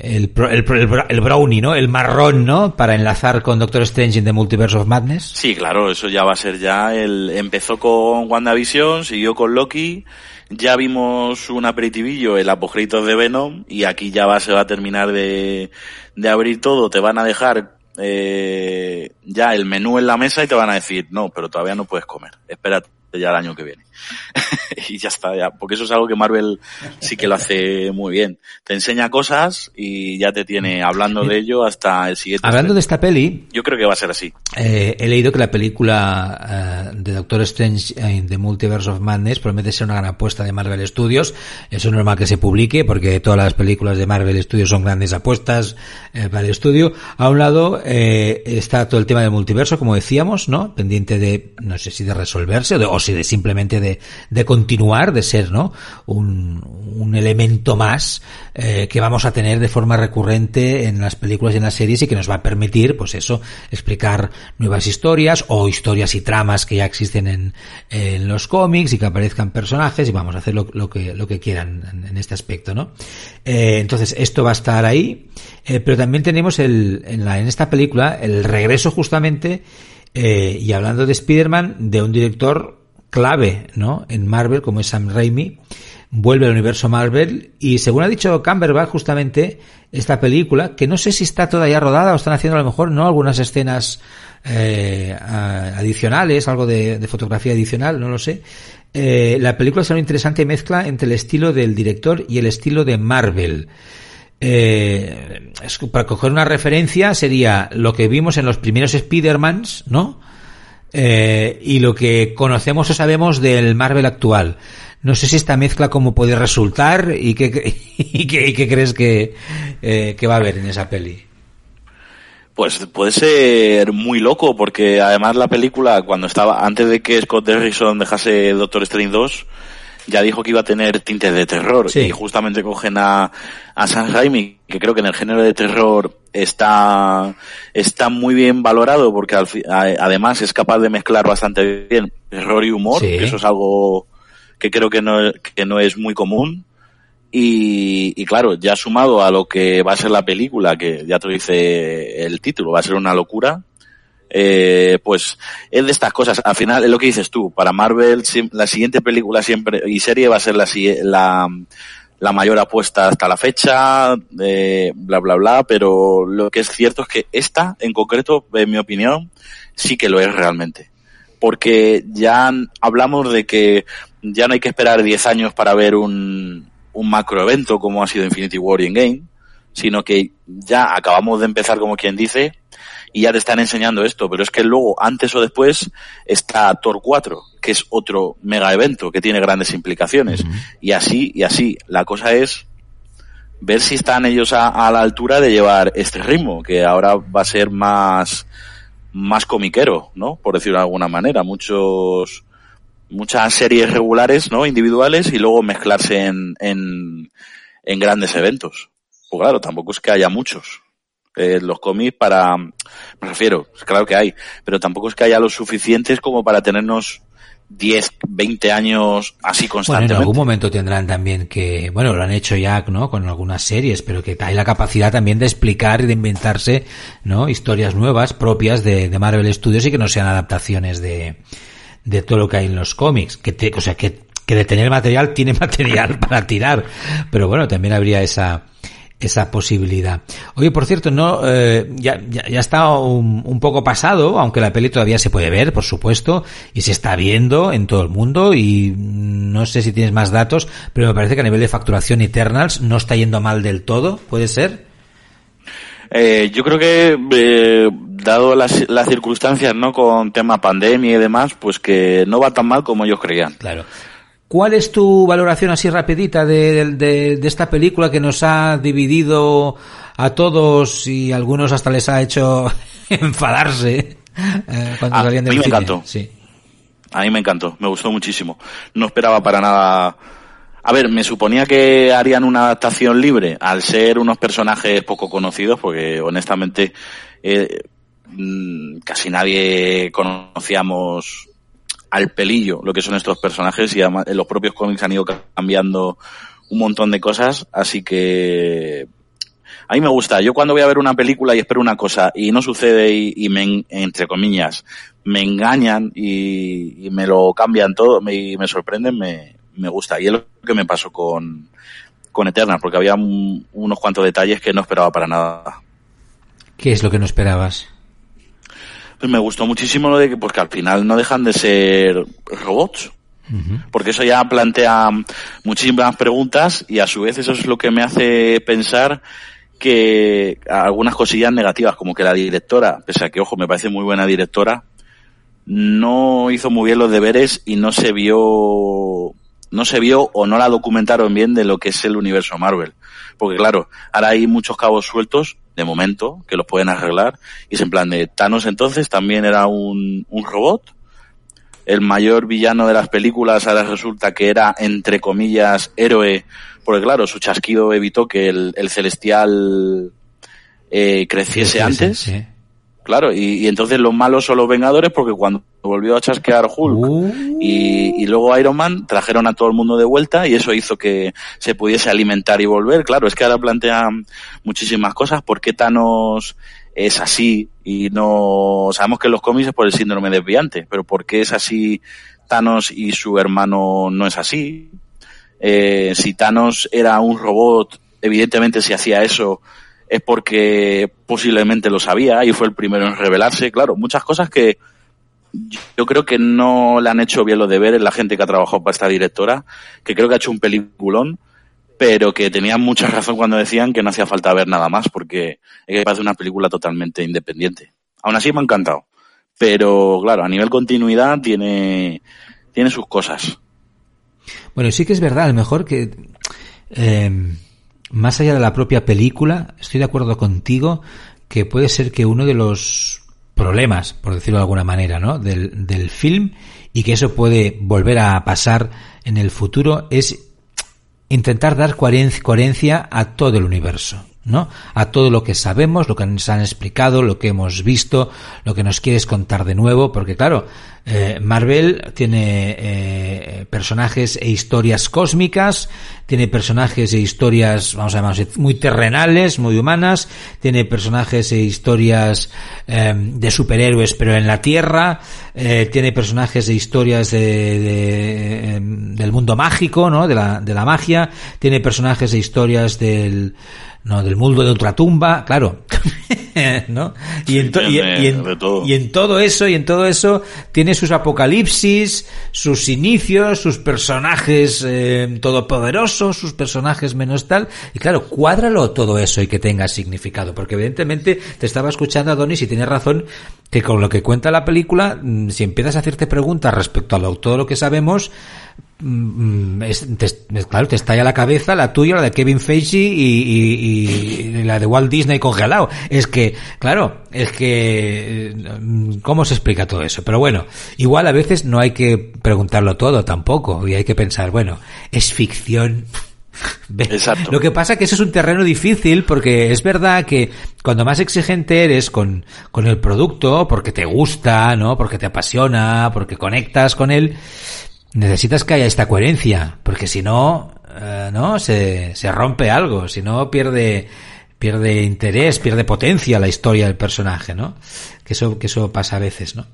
el, el, el, brownie, ¿no? El marrón, ¿no? Para enlazar con Doctor Strange in the Multiverse of Madness. Sí, claro, eso ya va a ser ya el... Empezó con WandaVision, siguió con Loki, ya vimos un aperitivillo, el apogéito de Venom, y aquí ya va, se va a terminar de, de abrir todo, te van a dejar eh, ya el menú en la mesa y te van a decir, no, pero todavía no puedes comer, espérate ya el año que viene. (laughs) y ya está, ya, porque eso es algo que Marvel sí que lo hace muy bien. Te enseña cosas y ya te tiene hablando de ello hasta el siguiente. Hablando de esta peli, yo creo que va a ser así. Eh, he leído que la película eh, de Doctor Strange in the Multiverse of Madness promete ser una gran apuesta de Marvel Studios. Eso es normal que se publique porque todas las películas de Marvel Studios son grandes apuestas eh, para el estudio. A un lado eh, está todo el tema del multiverso, como decíamos, ¿no? Pendiente de, no sé si de resolverse o, de, o si de simplemente de, de continuar, de ser, ¿no? Un, un elemento más eh, que vamos a tener de forma recurrente en las películas y en las series y que nos va a permitir, pues eso, explicar nuevas historias o historias y tramas que ya existen en, en los cómics y que aparezcan personajes y vamos a hacer lo, lo que, lo que quieran en, este aspecto, ¿no? Eh, entonces, esto va a estar ahí, eh, pero también tenemos el, en, la, en esta película el regreso justamente y hablando de Spider-Man, de un director clave, ¿no? En Marvel, como es Sam Raimi, vuelve al universo Marvel y según ha dicho Camberbatch justamente esta película que no sé si está todavía rodada o están haciendo a lo mejor no algunas escenas eh, adicionales algo de, fotografía adicional no lo sé. Eh, la película es una interesante mezcla entre el estilo del director y el estilo de Marvel. Eh, para coger una referencia sería lo que vimos en los primeros Spider-Mans no eh, y lo que conocemos o sabemos del Marvel actual. No sé si esta mezcla cómo puede resultar y qué, (laughs) y qué, y crees que, eh, que va a haber en esa peli. Pues puede ser muy loco porque además la película cuando estaba antes de que Scott Derrickson dejase Doctor Strange 2 ya dijo que iba a tener tintes de terror sí. y justamente cogen a, a Sam Raimi que creo que en el género de terror está está muy bien valorado porque al, además es capaz de mezclar bastante bien terror y humor sí. que eso es algo que creo que no, que no es muy común. Y, y, claro, ya sumado a lo que va a ser la película, que ya te lo dice el título, va a ser una locura, eh, pues es de estas cosas. Al final es lo que dices tú, para Marvel la siguiente película siempre y serie va a ser la, la, la mayor apuesta hasta la fecha, eh, bla, bla, bla, pero lo que es cierto es que esta, en concreto, en mi opinión, sí que lo es realmente. Porque ya hablamos de que ya no hay que esperar 10 años para ver un, un macroevento como ha sido Infinity War y Endgame, sino que ya acabamos de empezar como quien dice y ya te están enseñando esto, pero es que luego, antes o después, está Thor 4, que es otro mega evento que tiene grandes implicaciones. Uh -huh. Y así, y así. La cosa es ver si están ellos a, la altura de llevar este ritmo, que ahora va a ser más, más comiquero, ¿no? Por decirlo de alguna manera. Muchos, muchas series regulares, ¿no? Individuales y luego mezclarse en, en, en grandes eventos. Pues claro, tampoco es que haya muchos. Eh, los cómics para, me refiero, claro que hay, pero tampoco es que haya los suficientes como para tenernos 10, 20 años así constantemente. Bueno, en algún momento tendrán también que, bueno, lo han hecho ya, ¿no? Con algunas series, pero que hay la capacidad también de explicar y de inventarse, ¿no? Historias nuevas propias de, de Marvel Studios y que no sean adaptaciones de, de todo lo que hay en los cómics. Que te, o sea, que, que de tener material tiene (laughs) material para tirar. Pero bueno, también habría esa, esa posibilidad. Oye, por cierto, no, eh, ya, ya, ya, está un, un, poco pasado, aunque la peli todavía se puede ver, por supuesto, y se está viendo en todo el mundo, y no sé si tienes más datos, pero me parece que a nivel de facturación Eternals no está yendo mal del todo, ¿puede ser? Eh, yo creo que, eh, dado las, las circunstancias, ¿no? Con tema pandemia y demás, pues que no va tan mal como ellos creían. Claro. ¿Cuál es tu valoración así rapidita de, de, de, esta película que nos ha dividido a todos y a algunos hasta les ha hecho (laughs) enfadarse eh, cuando ah, salían del A mí me encantó. Sí. A mí me encantó, me gustó muchísimo. No esperaba para nada. A ver, me suponía que harían una adaptación libre al ser unos personajes poco conocidos, porque honestamente eh, mm, casi nadie conocíamos al pelillo lo que son estos personajes y además en los propios cómics han ido cambiando un montón de cosas, así que a mí me gusta. Yo cuando voy a ver una película y espero una cosa y no sucede y, me, entre comillas, me engañan y, me lo cambian todo y me, sorprenden, me, me gusta. Y es lo que me pasó con, con Eternal, porque había unos cuantos detalles que no esperaba para nada. ¿Qué es lo que no esperabas? Pues me gustó muchísimo lo de que, porque al final no dejan de ser robots. Porque eso ya plantea muchísimas preguntas y a su vez eso es lo que me hace pensar que algunas cosillas negativas, como que la directora, pese a que, ojo, me parece muy buena directora, no hizo muy bien los deberes y no se vio, no se vio o no la documentaron bien de lo que es el universo Marvel. Porque claro, ahora hay muchos cabos sueltos de momento, que los pueden arreglar. Y es en plan de Thanos entonces también era un, un robot. El mayor villano de las películas ahora resulta que era, entre comillas, héroe, porque claro, su chasquido evitó que el, el celestial eh, creciese antes. Claro, y, entonces los malos son los Vengadores porque cuando volvió a chasquear Hulk uh. y, luego Iron Man trajeron a todo el mundo de vuelta y eso hizo que se pudiese alimentar y volver. Claro, es que ahora plantean muchísimas cosas. ¿Por qué Thanos es así y no sabemos que los cómics es por el síndrome desviante, pero ¿por qué es así Thanos y su hermano no es así? Eh, si Thanos era un robot, evidentemente si hacía eso es porque posiblemente lo sabía y fue el primero en revelarse. Claro, muchas cosas que yo creo que no le han hecho bien los deberes la gente que ha trabajado para esta directora, que creo que ha hecho un peliculón, pero que tenían mucha razón cuando decían que no hacía falta ver nada más, porque es que parece una película totalmente independiente. Aún así me ha encantado. Pero claro, a nivel continuidad tiene, tiene sus cosas. Bueno, sí que es verdad, a lo mejor que eh, más allá de la propia película, estoy de acuerdo contigo que puede ser que uno de los problemas, por decirlo de alguna manera, ¿no? del, del film y que eso puede volver a pasar en el futuro es intentar dar coherencia a todo el universo. ¿No? A todo lo que sabemos, lo que nos han explicado, lo que hemos visto, lo que nos quieres contar de nuevo, porque claro, eh, Marvel tiene eh, personajes e historias cósmicas, tiene personajes e historias, vamos a llamar muy terrenales, muy humanas, tiene personajes e historias eh, de superhéroes pero en la Tierra, tiene personajes e historias de, de, em, del mundo mágico, ¿no? De la, de la magia, tiene personajes e historias del no, del mundo de ultratumba, claro. (laughs) (laughs) ¿no? Y, en y, en, todo eso, y en todo eso, tiene sus apocalipsis, sus inicios, sus personajes eh, todopoderosos, sus personajes menos tal. Y claro, cuádralo todo eso y que tenga significado. Porque evidentemente te estaba escuchando, Adonis, y tienes razón, que con lo que cuenta la película, mm, si empiezas a hacerte preguntas respecto a todo lo que sabemos, mm, es, claro, te estalla la cabeza la tuya, la de Kevin Feige y, la de Walt Disney congelado. Es que, claro, es que, ¿cómo se explica todo eso? Pero bueno, igual a veces no hay que preguntarlo todo tampoco y hay que pensar, bueno, es ficción (laughs) Exacto. Lo que pasa es que eso es un terreno difícil porque es verdad que cuando más exigente eres con, con el producto, porque te gusta, ¿no? Porque te apasiona, porque conectas con él, necesitas que haya esta coherencia, porque si no, eh, ¿no? Se, se rompe algo, si no pierde, pierde interés, pierde potencia la historia del personaje, ¿no? Que eso, que eso pasa a veces, ¿no?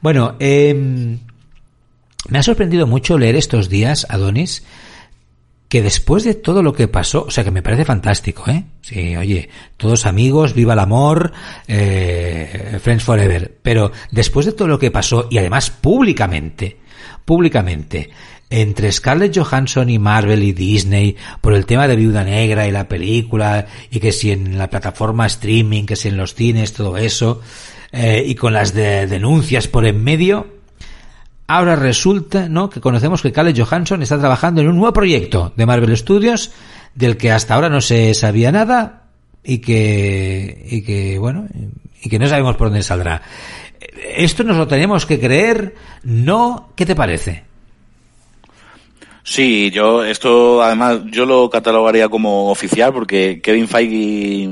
Bueno, eh, me ha sorprendido mucho leer estos días, Adonis, que después de todo lo que pasó, o sea que me parece fantástico, ¿eh? Sí, oye, todos amigos, viva el amor, eh, Friends Forever. Pero después de todo lo que pasó, y además públicamente, públicamente, entre Scarlett Johansson y Marvel y Disney, por el tema de Viuda Negra y la película, y que si en la plataforma streaming, que si en los cines, todo eso, eh, y con las de denuncias por en medio, Ahora resulta, ¿no? Que conocemos que Scarlett Johansson está trabajando en un nuevo proyecto de Marvel Studios del que hasta ahora no se sabía nada y que, y que, bueno, y que no sabemos por dónde saldrá. ¿Esto nos lo tenemos que creer? ¿No? ¿Qué te parece? Sí, yo esto además yo lo catalogaría como oficial porque Kevin Feige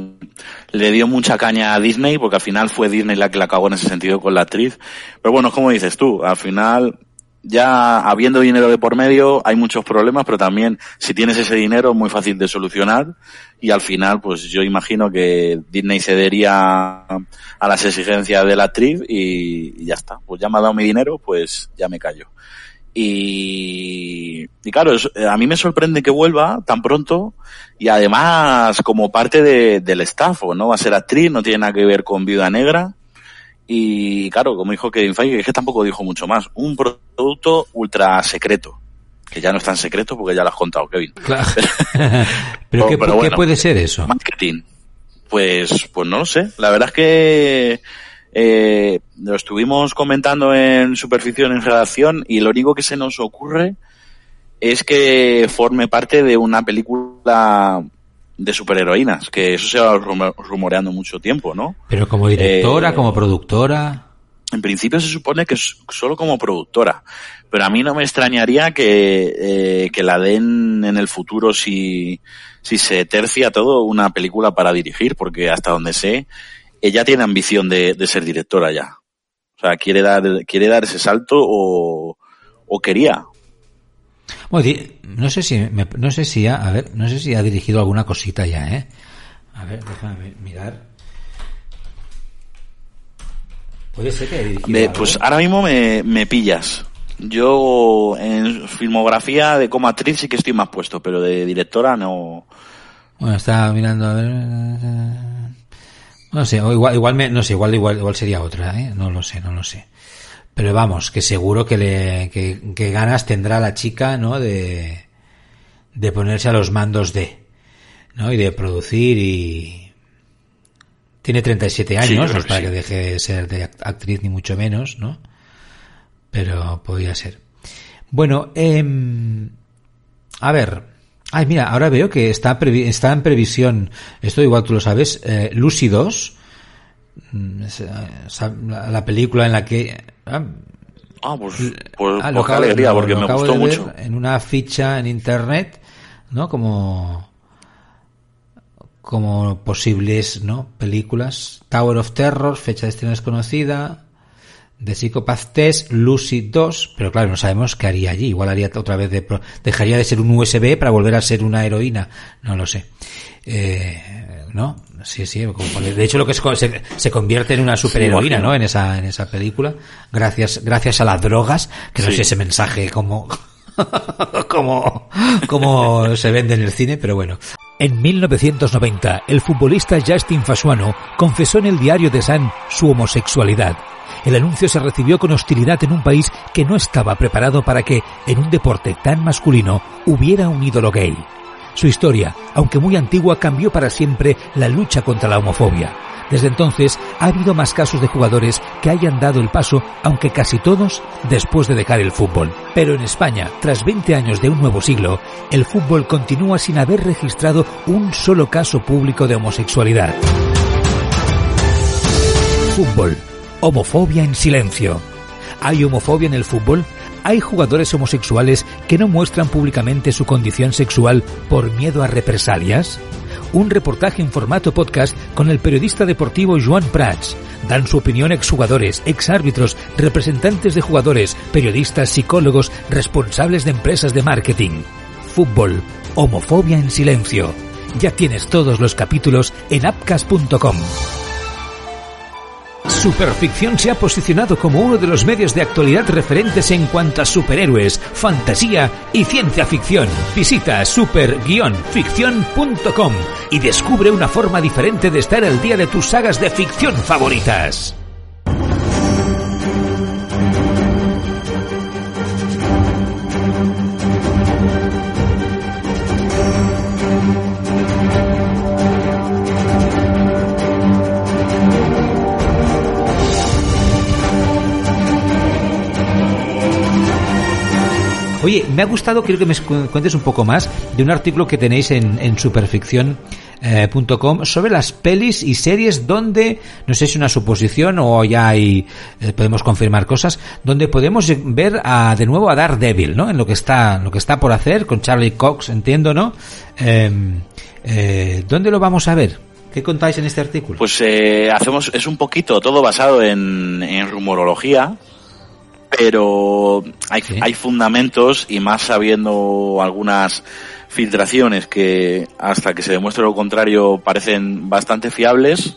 le dio mucha caña a Disney porque al final fue Disney la que la cagó en ese sentido con la actriz. Pero bueno, es como dices tú, al final ya habiendo dinero de por medio hay muchos problemas, pero también si tienes ese dinero es muy fácil de solucionar y al final pues yo imagino que Disney cedería a las exigencias de la actriz y, y ya está. Pues ya me ha dado mi dinero, pues ya me callo. Y, y claro, a mí me sorprende que vuelva tan pronto y además como parte de, del staff, ¿no? Va a ser actriz, no tiene nada que ver con Viuda Negra. Y claro, como dijo Kevin Feige, es que tampoco dijo mucho más. Un producto ultra secreto. Que ya no es tan secreto porque ya lo has contado, Kevin. Claro. pero, (laughs) ¿qué, ¿qué puede ser eso? Marketing. Pues, pues no lo sé. La verdad es que eh, lo estuvimos comentando en Superficción en redacción y lo único que se nos ocurre es que forme parte de una película de superheroínas, que eso se va rumoreando mucho tiempo, ¿no? Pero como directora, eh, como productora. En principio se supone que es solo como productora, pero a mí no me extrañaría que, eh, que la den en el futuro si, si se tercia todo una película para dirigir, porque hasta donde sé, ella tiene ambición de, de, ser directora ya. O sea, quiere dar, quiere dar ese salto o, o quería. Bueno, no sé si, no sé si ha, a ver, no sé si ha dirigido alguna cosita ya, ¿eh? A ver, déjame mirar. Puede ser que haya dirigido. pues ahora mismo me, me pillas. Yo en filmografía de como actriz sí que estoy más puesto, pero de directora no. Bueno, estaba mirando a ver. No sé, igual, igual no sé, igual, igual, igual sería otra, ¿eh? No lo sé, no lo sé. Pero vamos, que seguro que le, que, ganas tendrá la chica, ¿no? De, de ponerse a los mandos de, ¿no? Y de producir y, tiene 37 años, no es para que deje de ser de actriz ni mucho menos, ¿no? Pero podría ser. Bueno, eh, a ver, Ay, mira, ahora veo que está, está en previsión, esto igual tú lo sabes, eh, Lucy 2, mm, la, película en la que... Ah, ah pues, pues, ah, pues alegría, porque me gustó mucho. En una ficha en internet, ¿no? Como como posibles ¿no? películas. Tower of Terror, fecha de estreno desconocida de Psychopath Test, Lucy 2, pero claro, no sabemos qué haría allí. Igual haría otra vez de, dejaría de ser un USB para volver a ser una heroína. No lo sé. Eh, ¿no? Sí, sí. De hecho, lo que se, se convierte en una superheroína, ¿no? En esa, en esa película. Gracias, gracias a las drogas, que no sé ese mensaje como, (laughs) como, como se vende en el cine, pero bueno. En 1990, el futbolista Justin Fasuano confesó en el diario de San su homosexualidad el anuncio se recibió con hostilidad en un país que no estaba preparado para que, en un deporte tan masculino, hubiera un ídolo gay. Su historia, aunque muy antigua, cambió para siempre la lucha contra la homofobia. Desde entonces ha habido más casos de jugadores que hayan dado el paso, aunque casi todos después de dejar el fútbol. Pero en España, tras 20 años de un nuevo siglo, el fútbol continúa sin haber registrado un solo caso público de homosexualidad. Fútbol. Homofobia en silencio. ¿Hay homofobia en el fútbol? ¿Hay jugadores homosexuales que no muestran públicamente su condición sexual por miedo a represalias? Un reportaje en formato podcast con el periodista deportivo Joan Prats. Dan su opinión exjugadores, exárbitros, representantes de jugadores, periodistas, psicólogos, responsables de empresas de marketing. Fútbol. Homofobia en silencio. Ya tienes todos los capítulos en appcast.com. Superficción se ha posicionado como uno de los medios de actualidad referentes en cuanto a superhéroes, fantasía y ciencia ficción. Visita super-ficción.com y descubre una forma diferente de estar al día de tus sagas de ficción favoritas. Oye, me ha gustado, quiero que me cuentes un poco más de un artículo que tenéis en, en superficción.com eh, sobre las pelis y series donde, no sé si una suposición o ya hay, eh, podemos confirmar cosas, donde podemos ver a, de nuevo a Daredevil, ¿no? En lo que está, lo que está por hacer con Charlie Cox, entiendo, ¿no? Em, eh, ¿Dónde lo vamos a ver? ¿Qué contáis en este artículo? Pues hacemos, es un poquito todo basado en rumorología, pero hay, hay fundamentos y más sabiendo algunas filtraciones que hasta que se demuestre lo contrario parecen bastante fiables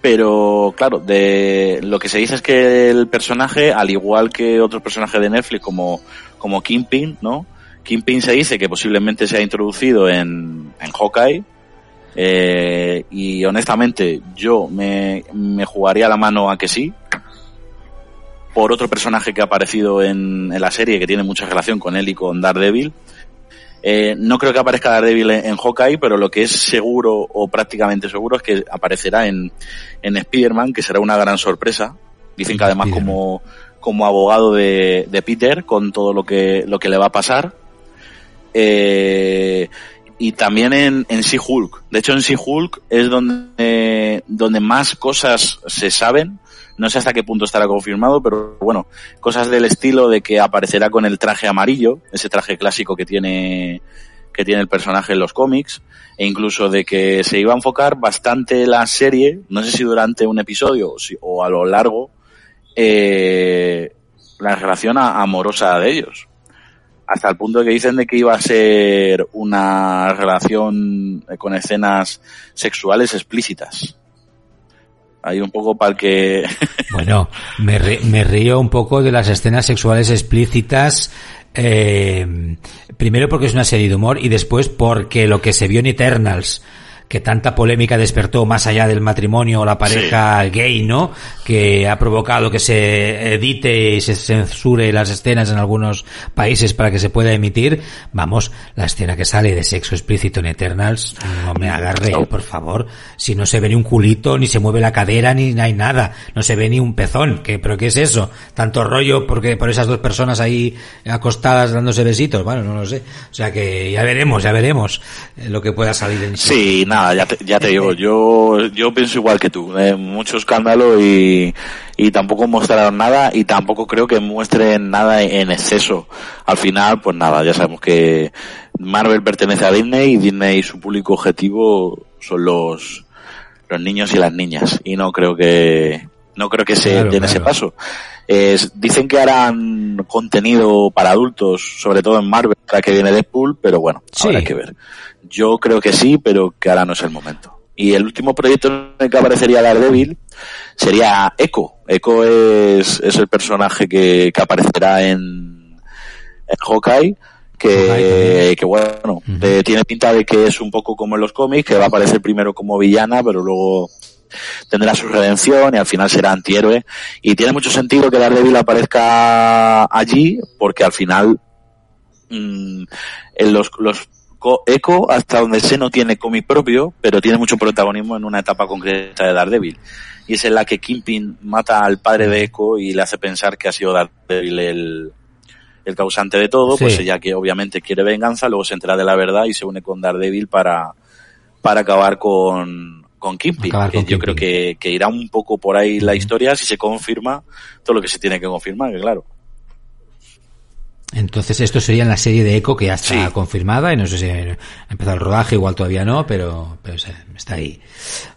pero claro de lo que se dice es que el personaje al igual que otro personaje de Netflix como como Kingpin no Kingpin se dice que posiblemente se ha introducido en, en Hawkeye eh, y honestamente yo me, me jugaría la mano a que sí por otro personaje que ha aparecido en, la serie que tiene mucha relación con él y con Daredevil. Eh, no creo que aparezca Daredevil en, en, Hawkeye, pero lo que es seguro o prácticamente seguro es que aparecerá en, en Spider-Man, que será una gran sorpresa. Dicen que además como, como abogado de, de, Peter, con todo lo que, lo que le va a pasar. Eh, y también en, en She-Hulk. De hecho, en She-Hulk es donde, donde más cosas se saben no sé hasta qué punto estará confirmado, pero bueno, cosas del estilo de que aparecerá con el traje amarillo, ese traje clásico que tiene que tiene el personaje en los cómics, e incluso de que se iba a enfocar bastante la serie, no sé si durante un episodio o, si, o a lo largo, eh, la relación amorosa de ellos. Hasta el punto de que dicen de que iba a ser una relación con escenas sexuales explícitas. Un poco para que... (laughs) bueno, me, me río un poco de las escenas sexuales explícitas. Eh, primero porque es una serie de humor y después porque lo que se vio en Eternals que tanta polémica despertó más allá del matrimonio o la pareja gay, ¿no? Que ha provocado que se edite y se censure las escenas en algunos países para que se pueda emitir. Vamos, la escena que sale de sexo explícito en Eternals, no me agarre, por favor. Si no se ve ni un culito, ni se mueve la cadera, ni hay nada. No se ve ni un pezón. ¿Qué, ¿Pero qué es eso? Tanto rollo porque por esas dos personas ahí acostadas dándose besitos. Bueno, no lo sé. O sea que ya veremos, ya veremos eh, lo que pueda salir en sí. nada ya te, ya te digo, yo, yo pienso igual que tú, eh, mucho escándalo y, y tampoco mostraron nada y tampoco creo que muestren nada en exceso. Al final, pues nada, ya sabemos que Marvel pertenece a Disney y Disney su público objetivo son los, los niños y las niñas y no creo que, no creo que se den claro. ese paso. Eh, dicen que harán contenido para adultos, sobre todo en Marvel, para que viene Deadpool, pero bueno, sí. habrá que ver. Yo creo que sí, pero que ahora no es el momento. Y el último proyecto en el que aparecería Daredevil sería Echo. Echo es, es el personaje que, que aparecerá en, en Hawkeye. Que, que bueno, uh -huh. eh, tiene pinta de que es un poco como en los cómics, que va a aparecer primero como villana, pero luego tendrá su redención y al final será antihéroe. Y tiene mucho sentido que Daredevil aparezca allí, porque al final mmm, en los, los Echo, hasta donde sé, no tiene cómic propio, pero tiene mucho protagonismo en una etapa concreta de Daredevil. Y es en la que Kingpin mata al padre de Echo y le hace pensar que ha sido Daredevil el, el causante de todo, pues ella que obviamente quiere venganza, luego se entera de la verdad y se une con Daredevil para, para acabar con, con Kingpin. yo creo que, que, irá un poco por ahí la historia si se confirma todo lo que se tiene que confirmar, que claro. Entonces esto sería en la serie de Echo que ya está confirmada y no sé si ha empezado el rodaje, igual todavía no, pero, pero está ahí.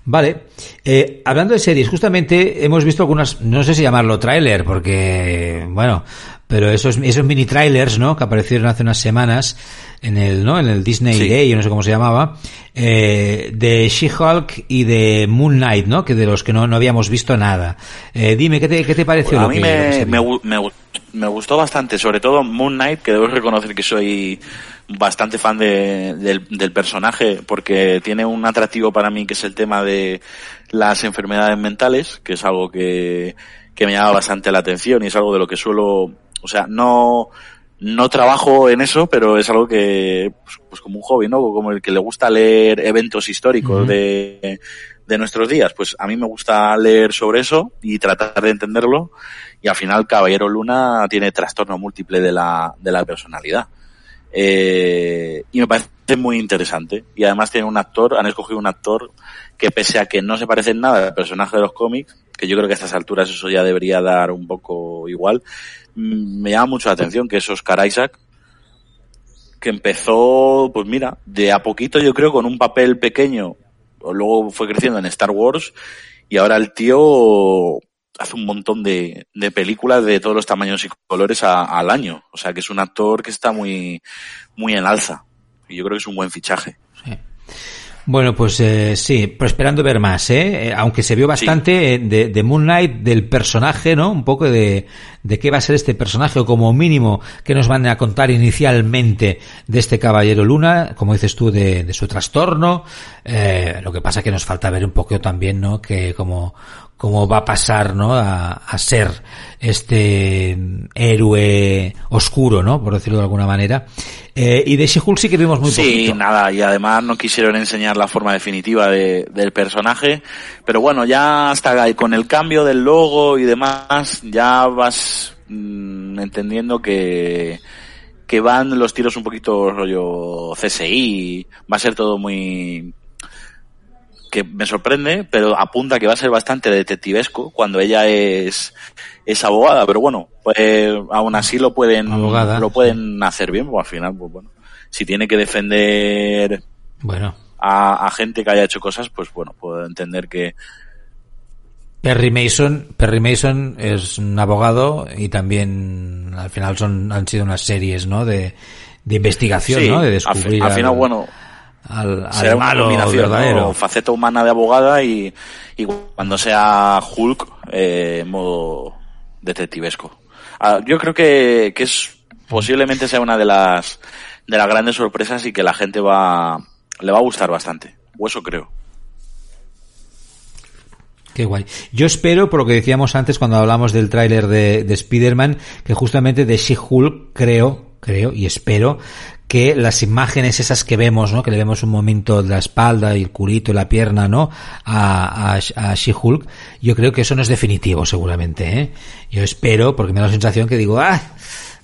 Vale. Eh, hablando de series, justamente hemos visto algunas, no sé si llamarlo tráiler, porque, bueno, pero esos, esos mini trailers, ¿no? Que aparecieron hace unas semanas en el, ¿no? En el Disney Day, yo no sé cómo se llamaba, eh, de She-Hulk y de Moon Knight, ¿no? Que de los que no, no habíamos visto nada. Eh, dime, ¿qué te, qué te pareció? a mí me, me, me, gustó bastante, sobre todo Moon Knight, que debo reconocer que soy bastante fan de, del, del personaje, porque tiene un atractivo para mí que es el tema de las enfermedades mentales, que es algo que, que me llama bastante la atención y es algo de lo que suelo o sea, no, no trabajo en eso, pero es algo que, pues, pues, como un hobby, ¿no? Como el que le gusta leer eventos históricos de, de nuestros días. Pues a mí me gusta leer sobre eso y tratar de entenderlo. Y al final Caballero Luna tiene trastorno múltiple de la, de la personalidad. Eh, y me parece muy interesante. Y además tiene un actor, han escogido un actor que pese a que no se parece en nada al personaje de los cómics, que yo creo que a estas alturas eso ya debería dar un poco igual, me llama mucho la atención, que es Oscar Isaac, que empezó, pues mira, de a poquito yo creo con un papel pequeño, luego fue creciendo en Star Wars, y ahora el tío hace un montón de, de películas de todos los tamaños y colores al año. O sea que es un actor que está muy, muy en alza. Y yo creo que es un buen fichaje. Bueno, pues eh, sí, pero esperando ver más, ¿eh? eh aunque se vio bastante eh, de, de, Moon Knight, del personaje, ¿no? Un poco de, de qué va a ser este personaje, o como mínimo, que nos van a contar inicialmente de este Caballero Luna, como dices tú, de, de su trastorno. Eh, lo que pasa que nos falta ver un poco también, ¿no? Que como, cómo va a pasar, ¿no? A, a, ser este héroe oscuro, ¿no? Por decirlo de alguna manera. Eh, y de She-Hulk sí que vimos muy Sí, nada, y además no quisieron enseñar la forma definitiva de, del personaje, pero bueno, ya hasta con el cambio del logo y demás, ya vas mmm, entendiendo que que van los tiros un poquito rollo CSI, va a ser todo muy que me sorprende, pero apunta que va a ser bastante detectivesco cuando ella es, es abogada, pero bueno, pues aún así lo pueden, lo pueden hacer bien, pues al final, pues bueno, si tiene que defender bueno. a, a gente que haya hecho cosas, pues bueno, puedo entender que, Perry Mason, Perry Mason es un abogado y también al final son han sido unas series, ¿no? De, de investigación, ¿no? De descubrir. Al, final, bueno, al, al malo verdadero. Faceta humana de abogada y, y cuando sea Hulk, eh, modo detectivesco. Ah, yo creo que, que es posiblemente sea una de las de las grandes sorpresas y que la gente va le va a gustar bastante. O eso creo. Qué guay. Yo espero, por lo que decíamos antes cuando hablamos del tráiler de, de Spider-Man, que justamente de She-Hulk creo, creo y espero que las imágenes esas que vemos, ¿no? Que le vemos un momento la espalda y el culito y la pierna, ¿no? A, a, a She-Hulk, yo creo que eso no es definitivo, seguramente, ¿eh? Yo espero, porque me da la sensación que digo, ah,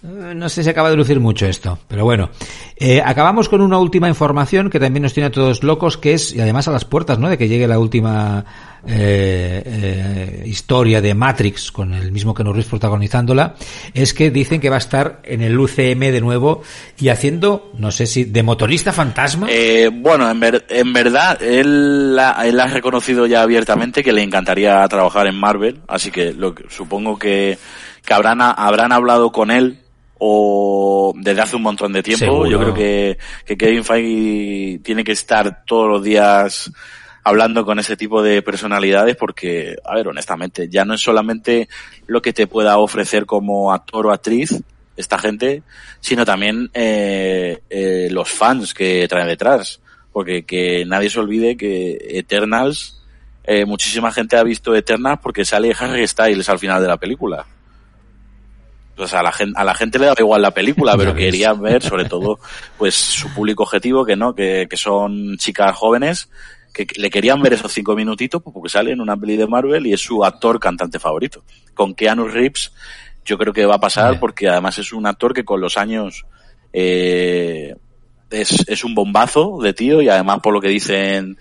no sé si acaba de lucir mucho esto, pero bueno. Eh, acabamos con una última información que también nos tiene a todos locos, que es, y además a las puertas, ¿no? De que llegue la última eh, eh, historia de Matrix con el mismo que Reeves protagonizándola, es que dicen que va a estar en el UCM de nuevo y haciendo, no sé si, de motorista fantasma. Eh, bueno, en, ver, en verdad, él, la, él ha reconocido ya abiertamente que le encantaría trabajar en Marvel, así que lo, supongo que, que habrán, habrán hablado con él o desde hace un montón de tiempo. Seguro. Yo creo que, que Kevin Feige tiene que estar todos los días hablando con ese tipo de personalidades porque, a ver, honestamente, ya no es solamente lo que te pueda ofrecer como actor o actriz esta gente, sino también eh, eh, los fans que traen detrás. Porque que nadie se olvide que Eternals, eh, muchísima gente ha visto Eternals porque sale Harry Styles al final de la película. pues a la gente, a la gente le daba igual la película, pero querían ver, sobre todo, pues su público objetivo, que no, que, que son chicas jóvenes, que le querían ver esos cinco minutitos, pues porque sale en una peli de Marvel y es su actor cantante favorito. Con Keanu Reeves, yo creo que va a pasar porque además es un actor que con los años, eh, es, es un bombazo de tío y además por lo que dicen,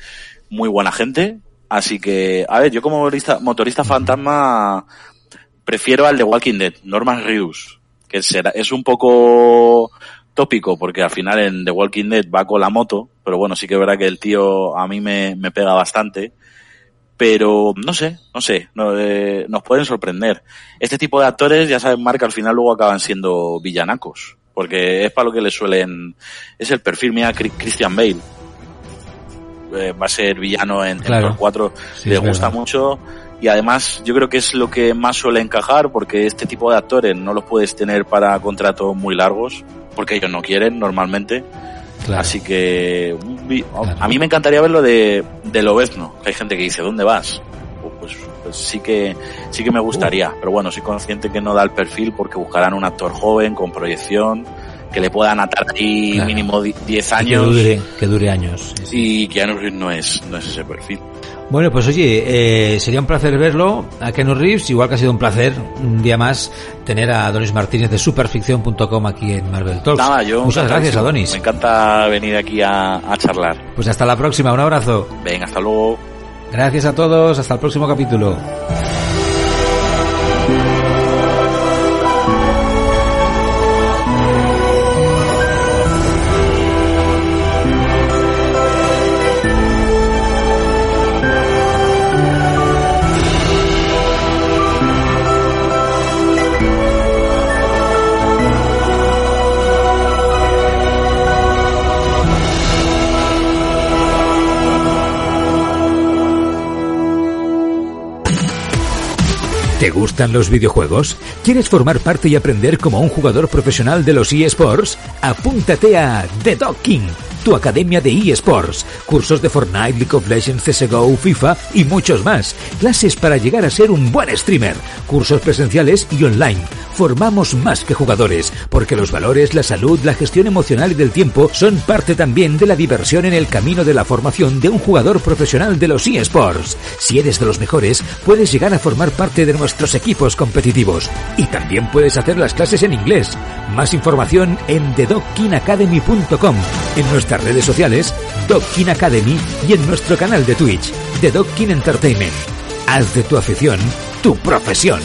muy buena gente. Así que, a ver, yo como motorista, motorista fantasma, prefiero al de Walking Dead, Norman Reedus, que será, es un poco tópico porque al final en The Walking Dead va con la moto, pero bueno, sí que es verdad que el tío a mí me, me pega bastante. Pero no sé, no sé, eh, nos pueden sorprender. Este tipo de actores, ya saben, Marca, al final luego acaban siendo villanacos, porque es para lo que le suelen, es el perfil, mía Christian Bale. Eh, va a ser villano en, los cuatro, le gusta mucho y además yo creo que es lo que más suele encajar porque este tipo de actores no los puedes tener para contratos muy largos porque ellos no quieren normalmente. Así que a mí me encantaría verlo de, de Lobezno, hay gente que dice, ¿dónde vas? Pues, pues, pues sí que sí que me gustaría, pero bueno, soy consciente que no da el perfil porque buscarán un actor joven con proyección que le puedan atar ahí mínimo 10 años. Que dure, que dure años. Y Keanu Reeves no es, no es ese perfil. Bueno, pues oye, eh, sería un placer verlo a Keanu Reeves, igual que ha sido un placer un día más tener a Donis Martínez de superficción.com aquí en Marvel Talks. Nada, yo Muchas gracias, Adonis. Me encanta venir aquí a, a charlar. Pues hasta la próxima, un abrazo. Venga, hasta luego. Gracias a todos, hasta el próximo capítulo. ¿Te gustan los videojuegos? ¿Quieres formar parte y aprender como un jugador profesional de los eSports? Apúntate a The Docking tu academia de eSports, cursos de Fortnite, League of Legends, CSGO, FIFA y muchos más. Clases para llegar a ser un buen streamer, cursos presenciales y online. Formamos más que jugadores, porque los valores, la salud, la gestión emocional y del tiempo son parte también de la diversión en el camino de la formación de un jugador profesional de los eSports. Si eres de los mejores, puedes llegar a formar parte de nuestros equipos competitivos. Y también puedes hacer las clases en inglés. Más información en thedockinacademy.com, en nuestra redes sociales, Dockin Academy y en nuestro canal de Twitch, The Dockin Entertainment. Haz de tu afición tu profesión.